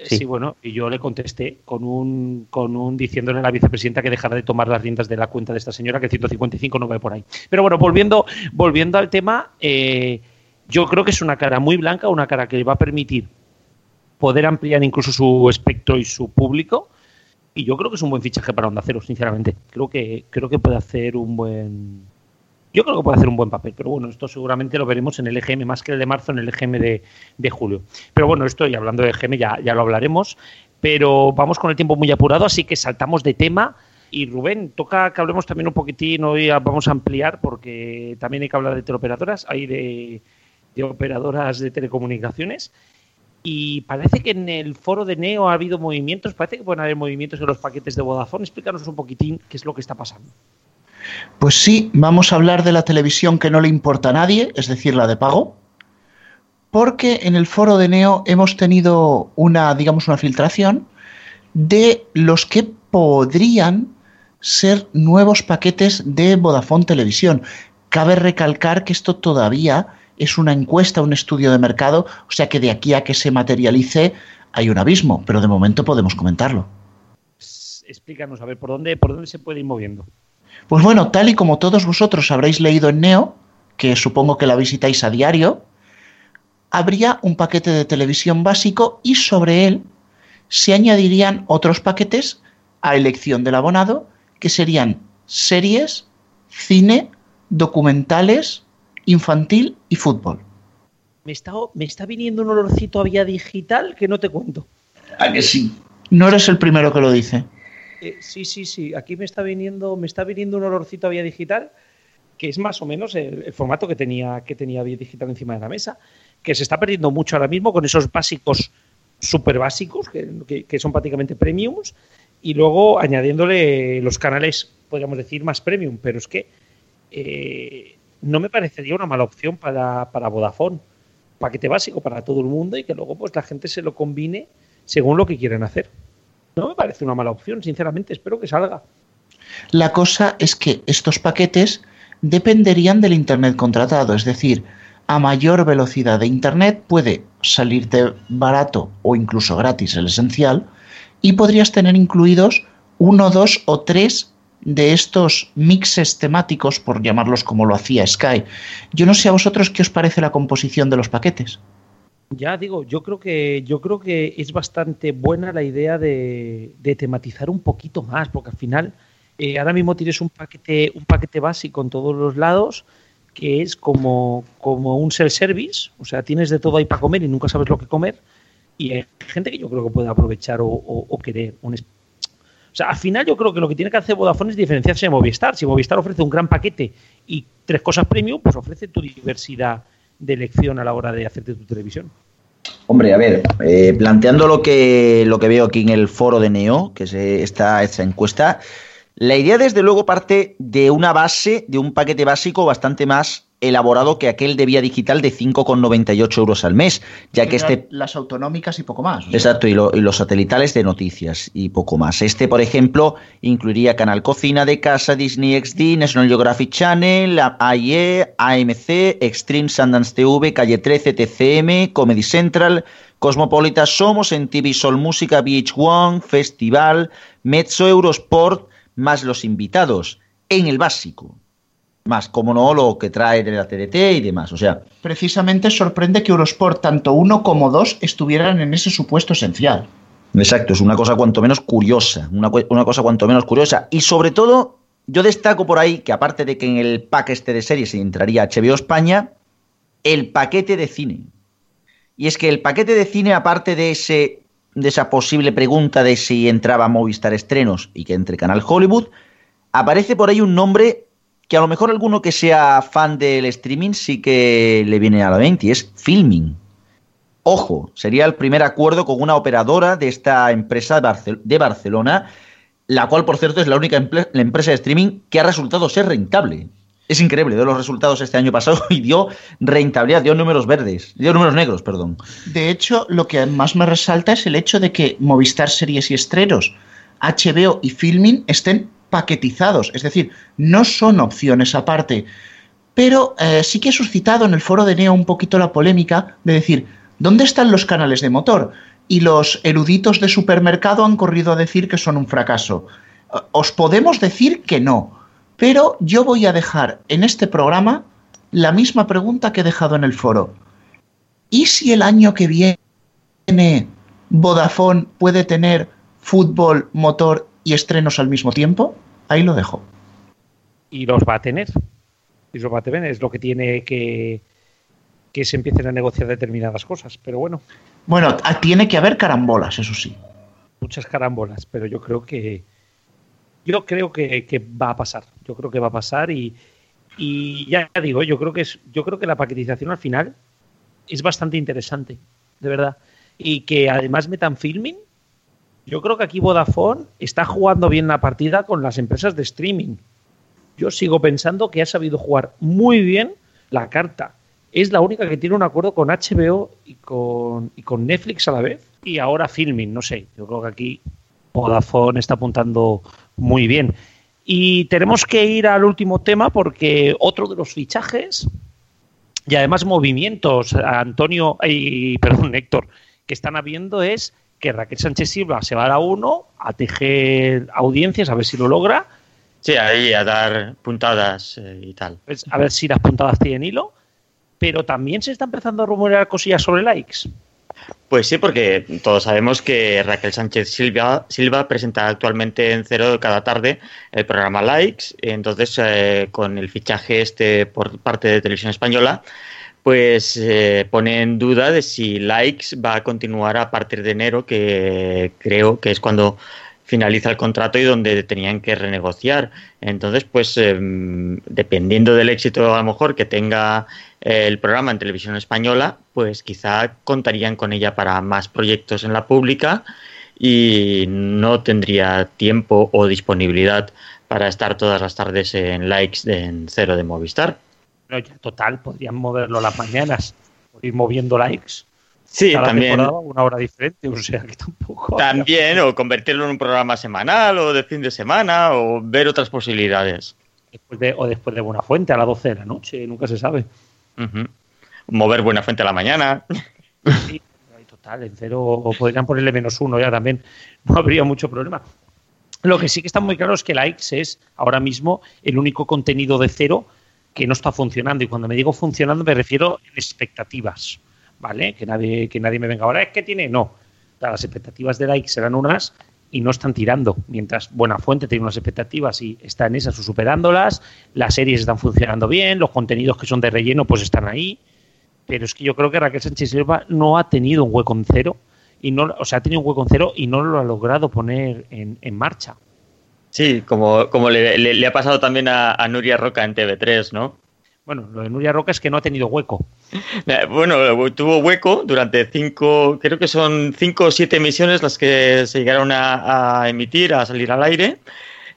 Sí. bueno, y yo le contesté con un, con un diciéndole a la vicepresidenta que dejara de tomar las riendas de la cuenta de esta señora, que 155 no va por ahí. Pero bueno, volviendo, volviendo al tema, eh, yo creo que es una cara muy blanca, una cara que le va a permitir poder ampliar incluso su espectro y su público. Y yo creo que es un buen fichaje para Onda Cero, sinceramente. Creo que, creo que puede hacer un buen, yo creo que puede hacer un buen papel, pero bueno, esto seguramente lo veremos en el EGM más que el de marzo, en el EGM de, julio. Pero bueno, esto y hablando de EGM ya, ya lo hablaremos, pero vamos con el tiempo muy apurado, así que saltamos de tema. Y Rubén, toca que hablemos también un poquitín, hoy vamos a ampliar porque también hay que hablar de teleoperadoras, hay de, de operadoras de telecomunicaciones. Y parece que en el foro de Neo ha habido movimientos, parece que pueden haber movimientos en los paquetes de Vodafone. Explícanos un poquitín qué es lo que está pasando. Pues sí, vamos a hablar de la televisión que no le importa a nadie, es decir, la de pago, porque en el foro de Neo hemos tenido una, digamos, una filtración de los que podrían ser nuevos paquetes de Vodafone Televisión. Cabe recalcar que esto todavía es una encuesta, un estudio de mercado, o sea que de aquí a que se materialice hay un abismo, pero de momento podemos comentarlo. Explícanos, a ver, ¿por dónde, por dónde se puede ir moviendo? Pues bueno, tal y como todos vosotros habréis leído en Neo, que supongo que la visitáis a diario, habría un paquete de televisión básico y sobre él se añadirían otros paquetes a elección del abonado, que serían series, cine, documentales, infantil y fútbol. Me está, me está viniendo un olorcito a vía digital que no te cuento. ¿A que sí? No eres el primero que lo dice. Eh, sí, sí, sí. Aquí me está viniendo, me está viniendo un olorcito a vía digital, que es más o menos el, formato que tenía, que tenía vía digital encima de la mesa, que se está perdiendo mucho ahora mismo con esos básicos súper básicos, que, son prácticamente premiums, y luego añadiéndole los canales, podríamos decir, más premium. Pero es que eh, no me parecería una mala opción para, para Vodafone. Paquete básico para todo el mundo y que luego pues la gente se lo combine según lo que quieren hacer. No me parece una mala opción, sinceramente, espero que salga. La cosa es que estos paquetes dependerían del Internet contratado. Es decir, a mayor velocidad de Internet puede salirte barato o incluso gratis el esencial y podrías tener incluidos uno, dos o tres de estos mixes temáticos, por llamarlos como lo hacía Sky. Yo no sé a vosotros qué os parece la composición de los paquetes. Ya digo, yo creo que yo creo que es bastante buena la idea de, tematizar un poquito más, porque al final eh, ahora mismo tienes un paquete un paquete básico en todos los lados que es como, como un self-service, o sea, tienes de todo ahí para comer y nunca sabes lo que comer, y hay gente que yo creo que puede aprovechar o, querer un o sea, al final yo creo que lo que tiene que hacer Vodafone es diferenciarse de Movistar. Si Movistar ofrece un gran paquete y tres cosas premium, pues ofrece tu diversidad de elección a la hora de hacerte tu televisión. Hombre, a ver, eh, planteando lo que, lo que veo aquí en el foro de Neo, que es esta, esta encuesta, la idea desde luego parte de una base, de un paquete básico bastante más elaborado que aquel de vía digital de 5,98 euros al mes, ya que este... Las autonómicas y poco más. Exacto, y, los satelitales de noticias y poco más. Este, por ejemplo, incluiría Canal Cocina de Casa, Disney XD, National Geographic Channel, AIE, AMC, Extreme Sundance TV, Calle 13, TCM, Comedy Central, Cosmopolita Somos, en TV Sol Música, VH1, Festival, Mezzo Eurosport, más los invitados, en el básico más, como no, lo que trae de la TDT y demás. O sea. Precisamente sorprende que Eurosport, tanto uno como dos, estuvieran en ese supuesto esencial. Exacto, es una cosa cuanto menos curiosa. Una, una cosa cuanto menos curiosa. Y sobre todo, yo destaco por ahí que, aparte de que en el pack este de series entraría HBO España, el paquete de cine. Y es que el paquete de cine, aparte de ese de esa posible pregunta de si entraba Movistar Estrenos y que entre Canal Hollywood, aparece por ahí un nombre que a lo mejor alguno que sea fan del streaming sí que le viene a la mente y es Filming. Ojo, sería el primer acuerdo con una operadora de esta empresa de Barcelona, la cual, por cierto, es la única empresa de streaming que ha resultado ser rentable. Es increíble, dio los resultados este año pasado <laughs> y dio rentabilidad, dio números verdes, dio números negros, perdón. De hecho, lo que más me resalta es el hecho de que Movistar Series y Estrenos, HBO y Filming estén paquetizados, es decir, no son opciones aparte. Pero eh, sí que he suscitado en el foro de Neo un poquito la polémica de decir, ¿dónde están los canales de motor? Y los eruditos de supermercado han corrido a decir que son un fracaso. Os podemos decir que no, pero yo voy a dejar en este programa la misma pregunta que he dejado en el foro. ¿Y si el año que viene Vodafone puede tener fútbol, motor y estrenos al mismo tiempo, ahí lo dejo. Y los va a tener. Y los va a tener. Es lo que tiene que que se empiecen a negociar determinadas cosas. Pero bueno. Bueno, tiene que haber carambolas, eso sí. Muchas carambolas, pero yo creo que yo creo que, va a pasar. Yo creo que va a pasar y, y ya digo, yo creo que es, yo creo que la paquetización al final es bastante interesante, de verdad. Y que además metan filming yo creo que aquí Vodafone está jugando bien la partida con las empresas de streaming. Yo sigo pensando que ha sabido jugar muy bien la carta. Es la única que tiene un acuerdo con HBO y con, y con Netflix a la vez. Y ahora Filming, no sé. Yo creo que aquí Vodafone está apuntando muy bien. Y tenemos que ir al último tema porque otro de los fichajes y además movimientos, Antonio, y perdón, Héctor, que están habiendo es que Raquel Sánchez Silva se va a la 1 a tejer audiencias, a ver si lo logra. Sí, ahí a dar puntadas eh, y tal. Pues, a ver si las puntadas tienen hilo. Pero también se está empezando a rumorear cosillas sobre likes. Pues sí, porque todos sabemos que Raquel Sánchez Silva, Silva presenta actualmente en cero cada tarde el programa Likes. Entonces, eh, con el fichaje este por parte de Televisión Española, pues eh, pone en duda de si Likes va a continuar a partir de enero, que creo que es cuando finaliza el contrato y donde tenían que renegociar. Entonces, pues em, dependiendo del éxito a lo mejor que tenga eh, el programa en televisión española, pues quizá contarían con ella para más proyectos en la pública y no tendría tiempo o disponibilidad para estar todas las tardes en likes en cero de Movistar total, podrían moverlo las mañanas, por ir moviendo likes. Sí, también. Una hora diferente, o sea que tampoco. También, o convertirlo en un programa semanal o de fin de semana, o ver otras posibilidades. después de, o después de Buenafuente a las 12 de la noche, nunca se sabe. Ujú. Mover Buenafuente a la mañana. Sí, total, en cero, o podrían ponerle menos uno ya también, no habría mucho problema. Lo que sí que está muy claro es que la X es ahora mismo el único contenido de cero que no está funcionando. Y cuando me digo funcionando me refiero en expectativas, ¿vale? Que nadie, que nadie me venga ahora, es que tiene, no. Las expectativas de X serán unas y no están tirando. Mientras Buenafuente tiene unas expectativas y está en esas o superándolas, las series están funcionando bien, los contenidos que son de relleno pues están ahí. Pero es que yo creo que Raquel Sánchez Silva no ha tenido un hueco en cero y no, o sea, ha tenido un hueco en cero y no lo ha logrado poner en, en marcha. Sí, como, como le, le- le ha pasado también a, a Nuria Roca en TV3, ¿no? Bueno, lo de Nuria Roca es que no ha tenido hueco. <laughs> Eh, Bueno, tuvo hueco durante cinco, creo que son cinco o siete emisiones las que se llegaron a, a emitir, a salir al aire.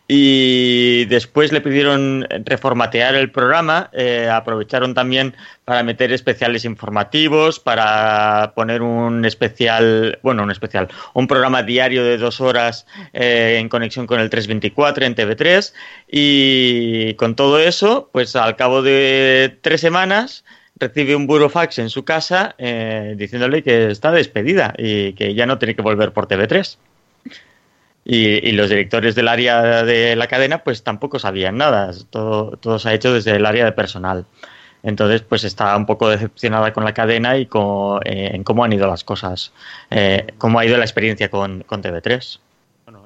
Y después le pidieron reformatear el programa, eh, aprovecharon también para meter especiales informativos, para poner un especial, bueno, un especial, un programa diario de dos horas eh, en conexión con el 324 en TV3. Y con todo eso, pues al cabo de tres semanas recibe un burofax en su casa eh, diciéndole que está despedida y que ya no tiene que volver por TV3. Y, y los directores del área de la cadena pues tampoco sabían nada, todo, todo se ha hecho desde el área de personal. Entonces pues está un poco decepcionada con la cadena y con, eh, en cómo han ido las cosas, eh, cómo ha ido la experiencia con, con TV3.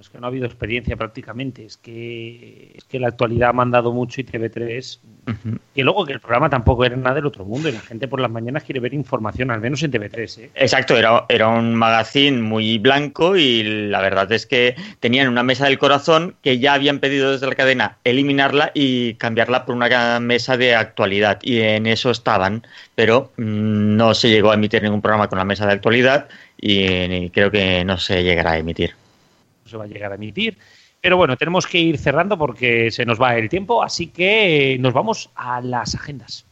Es que no ha habido experiencia prácticamente. Es que, es que la actualidad ha mandado mucho y TV3. Ujú. Y luego que el programa tampoco era nada del otro mundo y la gente por las mañanas quiere ver información, al menos en TV3. ¿eh? Exacto, era, era un magazine muy blanco y la verdad es que tenían una mesa del corazón que ya habían pedido desde la cadena eliminarla y cambiarla por una mesa de actualidad y en eso estaban, pero mm, no se llegó a emitir ningún programa con la mesa de actualidad y, creo que no se llegará a emitir. No se va a llegar a emitir. Pero bueno, tenemos que ir cerrando porque se nos va el tiempo, así que eh, nos vamos a las agendas.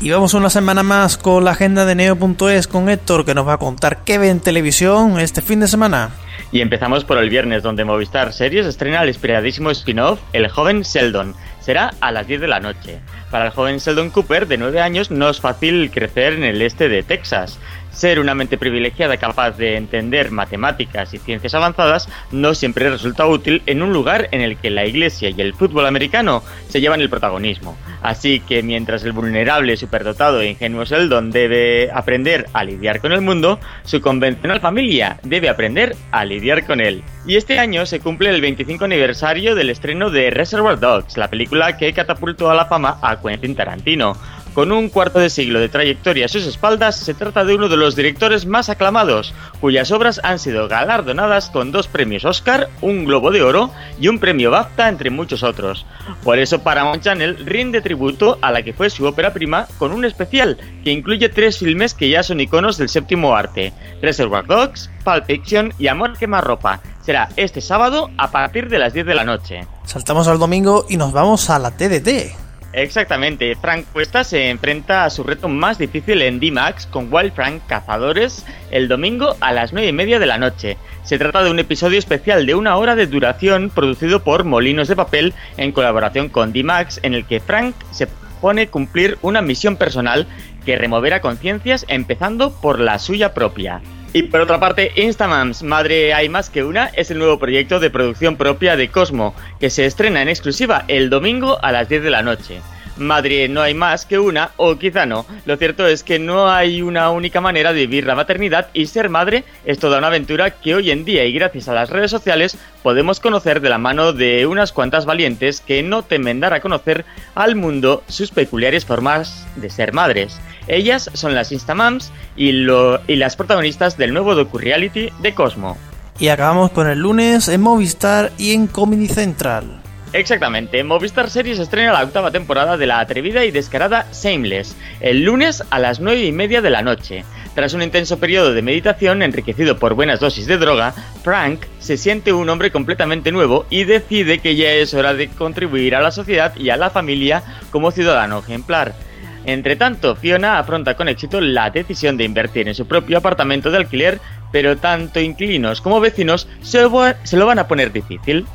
Y vamos una semana más con la agenda de Neo.es con Héctor que nos va a contar qué ve en televisión este fin de semana. Y empezamos por el viernes, donde Movistar Series estrena el esperadísimo spin-off El joven Sheldon. Será a las 10 de la noche. Para el joven Sheldon Cooper, de 9 años, no es fácil crecer en el este de Texas. Ser una mente privilegiada capaz de entender matemáticas y ciencias avanzadas no siempre resulta útil en un lugar en el que la iglesia y el fútbol americano se llevan el protagonismo. Así que mientras el vulnerable, superdotado e ingenuo Sheldon debe aprender a lidiar con el mundo, su convencional familia debe aprender a lidiar con él. Y este año se cumple el 25 aniversario del estreno de Reservoir Dogs, la película que catapultó a la fama a Quentin Tarantino. Con un cuarto de siglo de trayectoria a sus espaldas, se trata de uno de los directores más aclamados, cuyas obras han sido galardonadas con dos premios Oscar, un Globo de Oro y un premio BAFTA, entre muchos otros. Por eso Paramount Channel rinde tributo a la que fue su ópera prima con un especial que incluye tres filmes que ya son iconos del séptimo arte: Reservoir Dogs, Pulp Fiction y Amor quemarropa. Será este sábado a partir de las 10 de la noche. Saltamos al domingo y nos vamos a la TDT. Exactamente, Frank Cuesta se enfrenta a su reto más difícil en D-Max con Wild Frank Cazadores el domingo a las 9 y media de la noche. Se trata de un episodio especial de una hora de duración producido por Molinos de Papel en colaboración con D-Max en el que Frank se pone cumplir una misión personal que removerá conciencias empezando por la suya propia. Y por otra parte, Instamams, Madre Hay Más Que Una, es el nuevo proyecto de producción propia de Cosmo, que se estrena en exclusiva el domingo a las 10 de la noche. Madre no hay más que una, o quizá no. Lo cierto es que no hay una única manera de vivir la maternidad y ser madre es toda una aventura que hoy en día y gracias a las redes sociales podemos conocer de la mano de unas cuantas valientes que no temen dar a conocer al mundo sus peculiares formas de ser madres. Ellas son las Instamams y, lo, y las protagonistas del nuevo docu-reality de Cosmo. Y acabamos con el lunes en Movistar y en Comedy Central. Exactamente, Movistar Series estrena la octava temporada de la atrevida y descarada Shameless, el lunes a las 9 y media de la noche. Tras un intenso periodo de meditación enriquecido por buenas dosis de droga, Frank se siente un hombre completamente nuevo y decide que ya es hora de contribuir a la sociedad y a la familia como ciudadano ejemplar. Entre tanto, Fiona afronta con éxito la decisión de invertir en su propio apartamento de alquiler pero tanto inquilinos como vecinos se lo, van a poner difícil.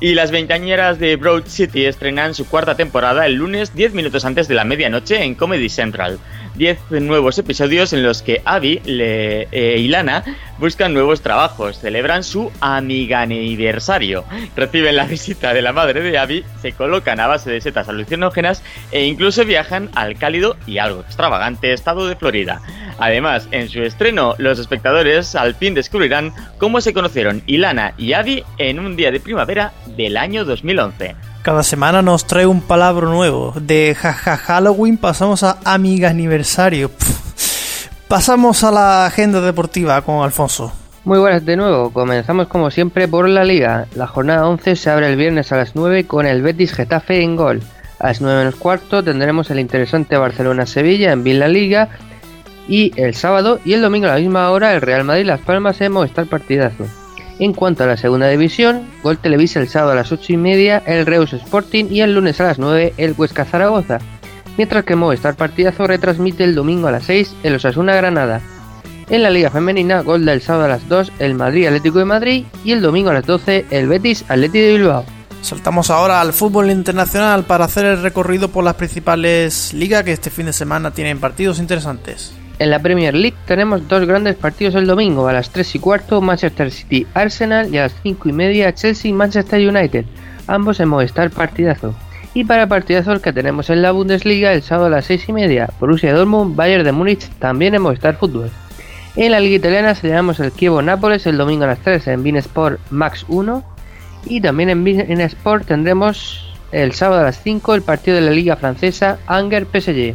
Y las veintañeras de Broad City estrenan su cuarta temporada el lunes 10 minutos antes de la medianoche en Comedy Central. 10 nuevos episodios en los que Abby le- eh, y Lana buscan nuevos trabajos, celebran su amiganiversario, reciben la visita de la madre de Abby, se colocan a base de setas alucinógenas e incluso viajan al cálido y algo extravagante estado de Florida. Además, en su estreno, los espectadores al fin descubrirán cómo se conocieron Ilana y Abby en un día de primavera del año 2011. Cada semana nos trae un palabra nuevo. De jaja Halloween pasamos a amiga aniversario. Pasamos a la agenda deportiva con Alfonso. Muy buenas de nuevo, comenzamos como siempre por la liga. La jornada 11 se abre el viernes a las 9 con el Betis Getafe en gol. A las 9 menos cuarto tendremos el interesante Barcelona-Sevilla en Villa Liga. Y el sábado y el domingo a la misma hora el Real Madrid Las Palmas en Movistar Partidazo. En cuanto a la segunda división, Gol Televisa el sábado a las 8 y media, el Reus Sporting y el lunes a las 9 el Huesca Zaragoza. Mientras que Movistar Partidazo retransmite el domingo a las 6 el Osasuna Granada. En la Liga Femenina, gol del sábado a las 2, el Madrid Atlético de Madrid y el domingo a las 12, el Betis Atlético de Bilbao. Saltamos ahora al fútbol internacional para hacer el recorrido por las principales ligas que este fin de semana tienen partidos interesantes. En la Premier League tenemos dos grandes partidos el domingo, a las 3 y cuarto Manchester City Arsenal y a las 5 y media Chelsea Manchester United, ambos en Movistar Partidazo. Y para partidazo que tenemos en la Bundesliga el sábado a las 6 y media, Borussia Dortmund, Bayern de Múnich también en Movistar Fútbol. En la Liga Italiana celebramos el Chievo Nápoles el domingo a las 3 en Bein Sport Max 1 y también en Bein Sport tendremos el sábado a las 5 el partido de la Liga Francesa Anger PSG.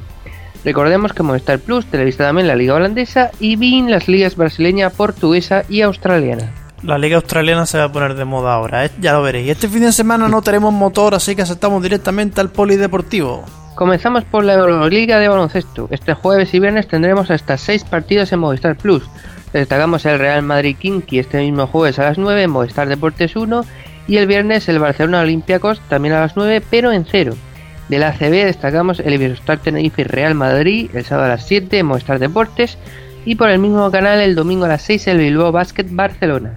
Recordemos que Movistar Plus televisa también la Liga Holandesa y BIN las ligas brasileña, portuguesa y australiana. La liga australiana se va a poner de moda ahora, ¿eh? ya lo veréis. Este fin de semana no tenemos motor, así que aceptamos directamente al polideportivo. Comenzamos por la Euroliga de baloncesto. Este jueves y viernes tendremos hasta 6 partidos en Movistar Plus. Destacamos el Real Madrid Kinky este mismo jueves a las 9 en Movistar Deportes 1 y el viernes el Barcelona Olympiacos también a las 9 pero en 0. De la ACB destacamos el Iberostar Tenerife Real Madrid el sábado a las 7 en Movistar Deportes y por el mismo canal el domingo a las 6 el Bilbao Basket Barcelona.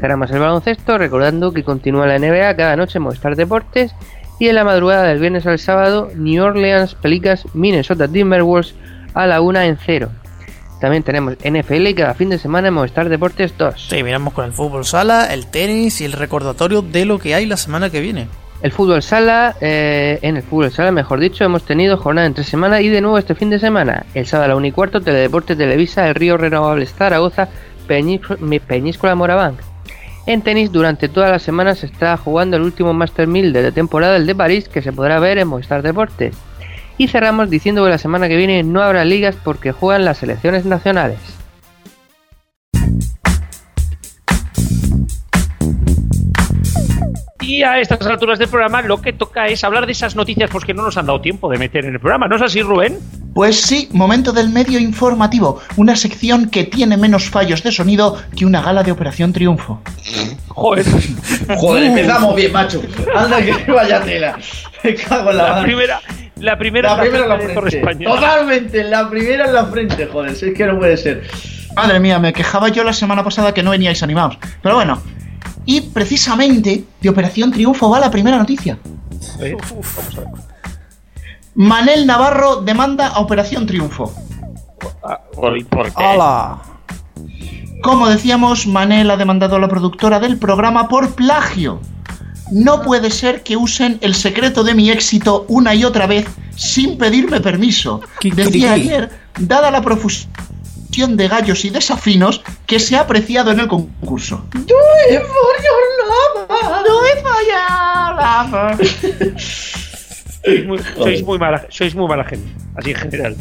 Cerramos el baloncesto recordando que continúa la NBA cada noche en Movistar Deportes y en la madrugada del viernes al sábado New Orleans Pelicans Minnesota Timberwolves a la 1 en 0. También tenemos NFL cada fin de semana en Movistar Deportes 2. Sí, miramos con el fútbol sala, el tenis y el recordatorio de lo que hay la semana que viene. El fútbol sala, eh, en el fútbol sala, mejor dicho, hemos tenido jornada entre semana y de nuevo este fin de semana. El sábado a la 1 y cuarto, Teledeporte Televisa, el Río Renovables Zaragoza, Peñís- Peñíscola Morabanc. En tenis, durante toda la semana se está jugando el último Master 1000 de la temporada, el de París, que se podrá ver en Movistar Deportes. Y cerramos diciendo que la semana que viene no habrá ligas porque juegan las selecciones nacionales. Y a estas alturas del programa lo que toca es hablar de esas noticias pues, que no nos han dado tiempo de meter en el programa. ¿No es así, Rubén? Pues sí, momento del medio informativo, una sección que tiene menos fallos de sonido que una gala de Operación Triunfo. Joder. <laughs> Joder, empezamos bien, macho. Anda que <laughs> vaya tela. Me cago en la, La primera, la primera, La primera en la frente. Totalmente, la primera en la frente, joder, si es que no puede ser. Madre mía, me quejaba yo la semana pasada que no veníais animados. Pero bueno, y precisamente de Operación Triunfo va la primera noticia. Eh. Manel Navarro demanda a Operación Triunfo. Ah, ¿Por, por qué? ¡Hala! Como decíamos, Manel ha demandado a la productora del programa por plagio. No puede ser que usen el secreto de mi éxito una y otra vez sin pedirme permiso. Decía ayer, dada la profusión de gallos y desafinos que se ha apreciado en el concurso. Do it for your lover, do it for your lover. Sois muy, <laughs> sois muy mala, sois muy mala gente, así en general.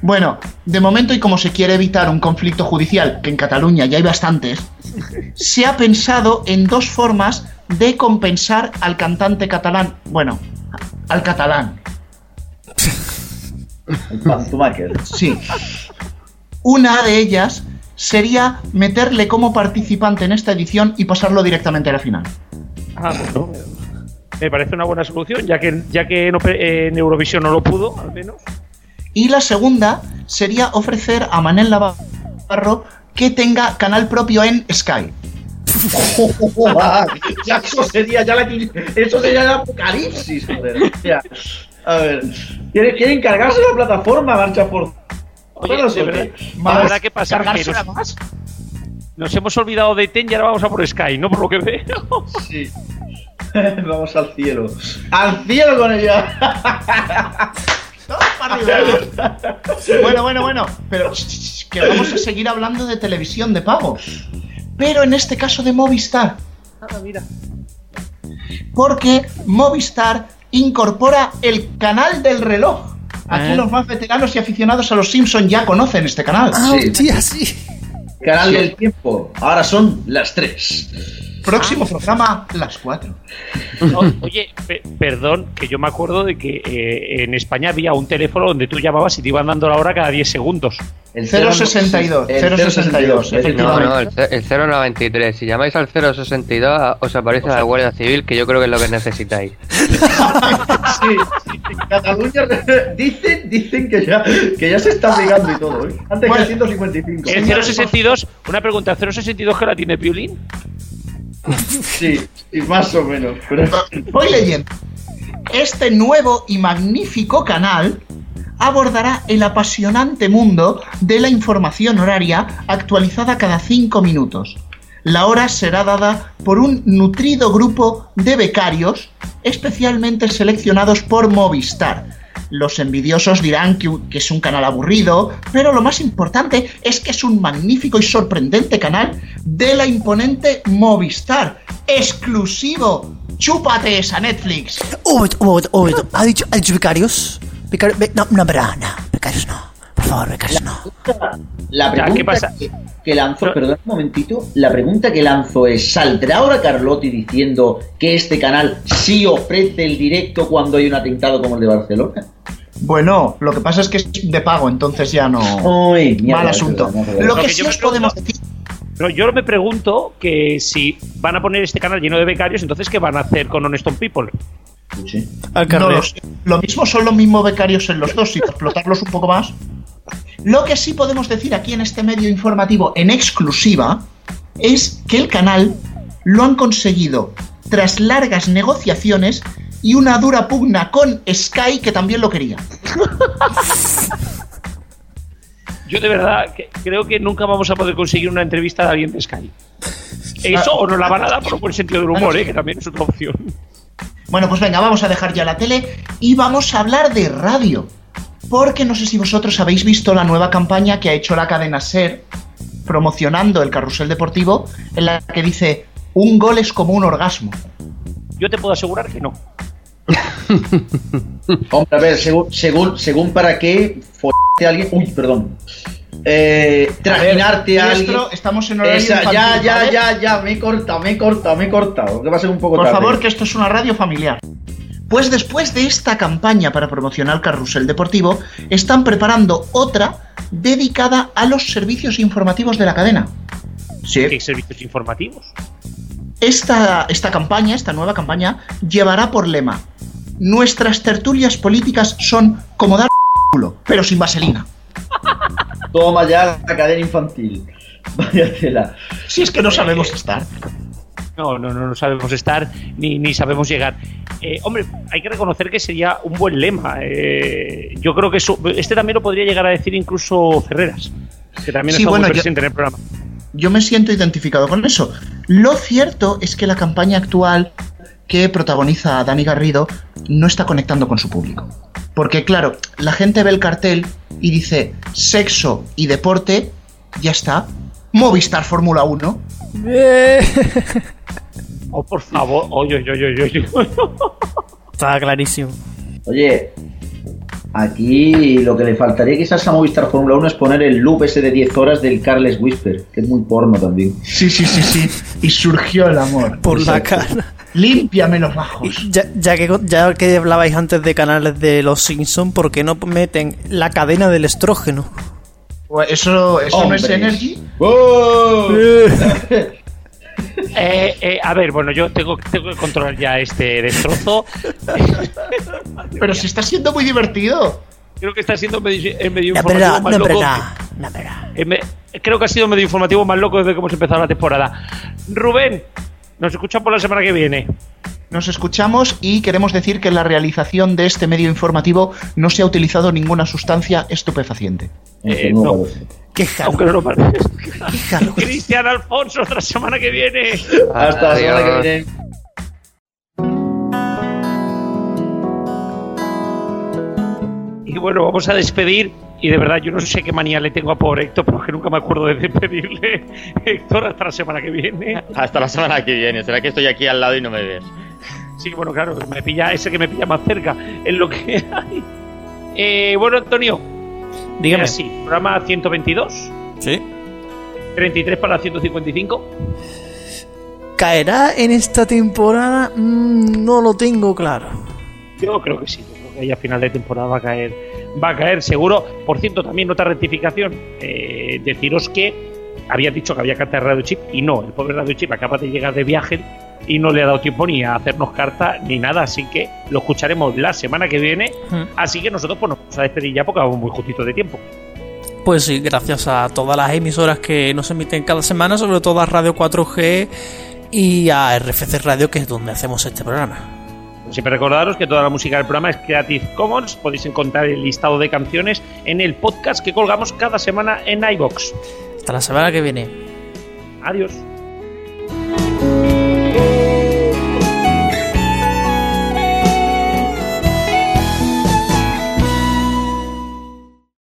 Bueno, de momento y como se quiere evitar un conflicto judicial, que en Cataluña ya hay bastantes, se ha pensado en dos formas de compensar al cantante catalán. Bueno, al catalán, <laughs> El sí. Una de ellas sería meterle como participante en esta edición y pasarlo directamente a la final. Ah, bueno. Me parece una buena solución, ya que, ya que en, Eurovisión no lo pudo, al menos. Y la segunda sería ofrecer a Manel Navarro que tenga canal propio en Sky. <laughs> ya eso sería ya la eso sería el apocalipsis, joder. Ya. A ver, ¿quieren, quieren cargarse la plataforma, marcha por Oye, Todos, de ¿o verdad, verdad que pasa que ¿Cargársela nos, más? nos hemos olvidado de Ten y ahora vamos a por Sky, ¿no? Por lo que veo. Sí. <laughs> Vamos al cielo. ¡Al cielo con ella! Para arriba. Bueno, bueno, bueno. Pero que vamos a seguir hablando de televisión de pago. Pero en este caso de Movistar. Porque Movistar incorpora el canal del reloj. Aquí Ah. los más veteranos y aficionados a los Simpsons ya conocen este canal. Ah, Sí. sí. Canal del tiempo. Ahora son las 3. Próximo programa, las 4. O- Oye, pe- perdón, que yo me acuerdo de que eh, en España había un teléfono donde tú llamabas y te iban dando la hora cada 10 segundos. El 062, el 062, No, efectivamente. no, el, el 093. Si llamáis al 062, os aparece la Guardia Civil, que yo creo que es lo que necesitáis. <laughs> Sí, sí, en Cataluña dicen, dicen que ya, que ya se está pegando y todo, ¿eh? Antes Bueno. que el 155. El 062, una pregunta, ¿el 062 que la tiene Piolín? Sí, sí, más o menos. Voy leyendo. Este nuevo y magnífico canal abordará el apasionante mundo de la información horaria actualizada cada 5 minutos. La hora será dada por un nutrido grupo de becarios especialmente seleccionados por Movistar. Los envidiosos dirán que, es un canal aburrido, pero lo más importante es que es un magnífico y sorprendente canal de la imponente Movistar, exclusivo. ¡Chúpate esa Netflix! ¿Ha dicho, be- no, no, no. Becarios no. Por favor, becarios no. La pregunta ¿qué pasa? Que, que lanzo, No. perdón un momentito, la pregunta que lanzo es, ¿saldrá ahora Carlotti diciendo que este canal sí ofrece el directo cuando hay un atentado como el de Barcelona? Bueno, lo que pasa es que es de pago, entonces ya no. Uy, Mal asunto. verdad, no. Lo Lo que que sí os podemos decir. Pero yo me pregunto que si van a poner este canal lleno de becarios, entonces ¿qué van a hacer con Honest People? Escuche. Al No carrer. lo. Lo mismo son los mismos becarios en los dos y explotarlos un poco más. Lo que sí podemos decir aquí en este medio informativo en exclusiva es que el canal lo han conseguido tras largas negociaciones y una dura pugna con Sky que también lo quería. <laughs> Yo de verdad que creo que nunca vamos a poder conseguir una entrevista de alguien de Sky. Eso o nos la van a dar por buen sentido del humor, ¿eh? que también es otra opción. Bueno, pues venga, vamos a dejar ya la tele y vamos a hablar de radio. Porque no sé si vosotros habéis visto la nueva campaña que ha hecho la cadena SER promocionando el carrusel deportivo en la que dice un gol es como un orgasmo. Yo te puedo asegurar que no. <laughs> Hombre, a ver, según, según, según para qué follarte a alguien. Uy, perdón. Eh, trajinarte a alguien. Estamos en horario Esa, infantil, ya, ya, ¿vale? ya, ya, me he cortado, me he cortado, me he cortado. Que va a ser un poco Por tarde. favor, que esto es una radio familiar. Pues después de esta campaña para promocionar Carrusel Deportivo, están preparando otra dedicada a los servicios informativos de la cadena. Sí. ¿Qué servicios informativos? Esta, esta campaña, esta nueva campaña, llevará por lema: Nuestras tertulias políticas son como dar <laughs> culo, pero sin vaselina. Toma ya la cadena infantil. <laughs> Vaya tela. Si es que no sabemos estar. No, no, no, no sabemos estar ni, ni sabemos llegar. Eh, hombre, hay que reconocer que sería un buen lema. Eh, yo creo que eso- este también lo podría llegar a decir incluso Ferreras, que también Sí, está bueno, muy yo- presente en el programa. Yo me siento identificado con eso. Lo cierto es que la campaña actual que protagoniza a Dani Garrido no está conectando con su público. Porque claro, la gente ve el cartel y dice sexo y deporte, ya está. Movistar Fórmula 1. <laughs> Oh, por favor. Oye, oye, oye, oye, oye. <laughs> Estaba clarísimo. Oye, aquí lo que le faltaría quizás a Movistar Fórmula 1 es poner el loop ese de 10 horas del Carles Whisper, que es muy porno también. Sí, sí, sí, sí. Y surgió el amor. Por la cara. Límpiame los bajos. Ya, ya que, ya que hablabais antes de canales de los Simpsons, ¿por qué no meten la cadena del estrógeno? Pues Eso, eso no es. Energy. ¡Oh! <laughs> Eh, eh, a ver, bueno, yo tengo, tengo que controlar ya este destrozo. <laughs> Pero si está siendo muy divertido. Creo que está siendo medio, el medio No, informativo pero más no, pero loco que- eh, me- creo que ha sido el medio informativo más loco desde que hemos empezado la temporada. Rubén, nos escuchamos por la semana que viene. Nos escuchamos y queremos decir que en la realización de este medio informativo no se ha utilizado ninguna sustancia estupefaciente. Eh, no. Qué Aunque no lo parezca. <laughs> Cristian Alfonso, otra semana que viene. Hasta la semana que viene. Y bueno, vamos a despedir. Y de verdad, yo no sé qué manía le tengo a pobre Héctor, pero es que nunca me acuerdo de despedirle. <laughs> Héctor, hasta la semana que viene. Hasta la semana que viene. Será que estoy aquí al lado y no me ves. Sí, bueno, claro, me pilla ese que me pilla más cerca. Es lo que <laughs> hay. Eh, bueno, Antonio, Dígame. sí, programa 122, Sí. 33 para 155. ¿Caerá en esta temporada? Mm, no lo tengo claro. Yo creo que sí, yo creo que ahí a final de temporada va a caer, va a caer seguro. Por cierto, también otra rectificación, eh, deciros que había dicho que había carta de Radio Chip y no, el pobre Radio Chip acaba de llegar de viaje y no le ha dado tiempo ni a hacernos carta ni nada, así que lo escucharemos la semana que viene. Hmm. Así que nosotros pues nos vamos a despedir ya porque vamos muy justito de tiempo. Pues sí, gracias a todas las emisoras que nos emiten cada semana, sobre todo a Radio 4G y a RFC Radio, que es donde hacemos este programa. Siempre recordaros que toda la música del programa es Creative Commons. Podéis encontrar el listado de canciones en el podcast que colgamos cada semana en iBox. Hasta la semana que viene. Adiós.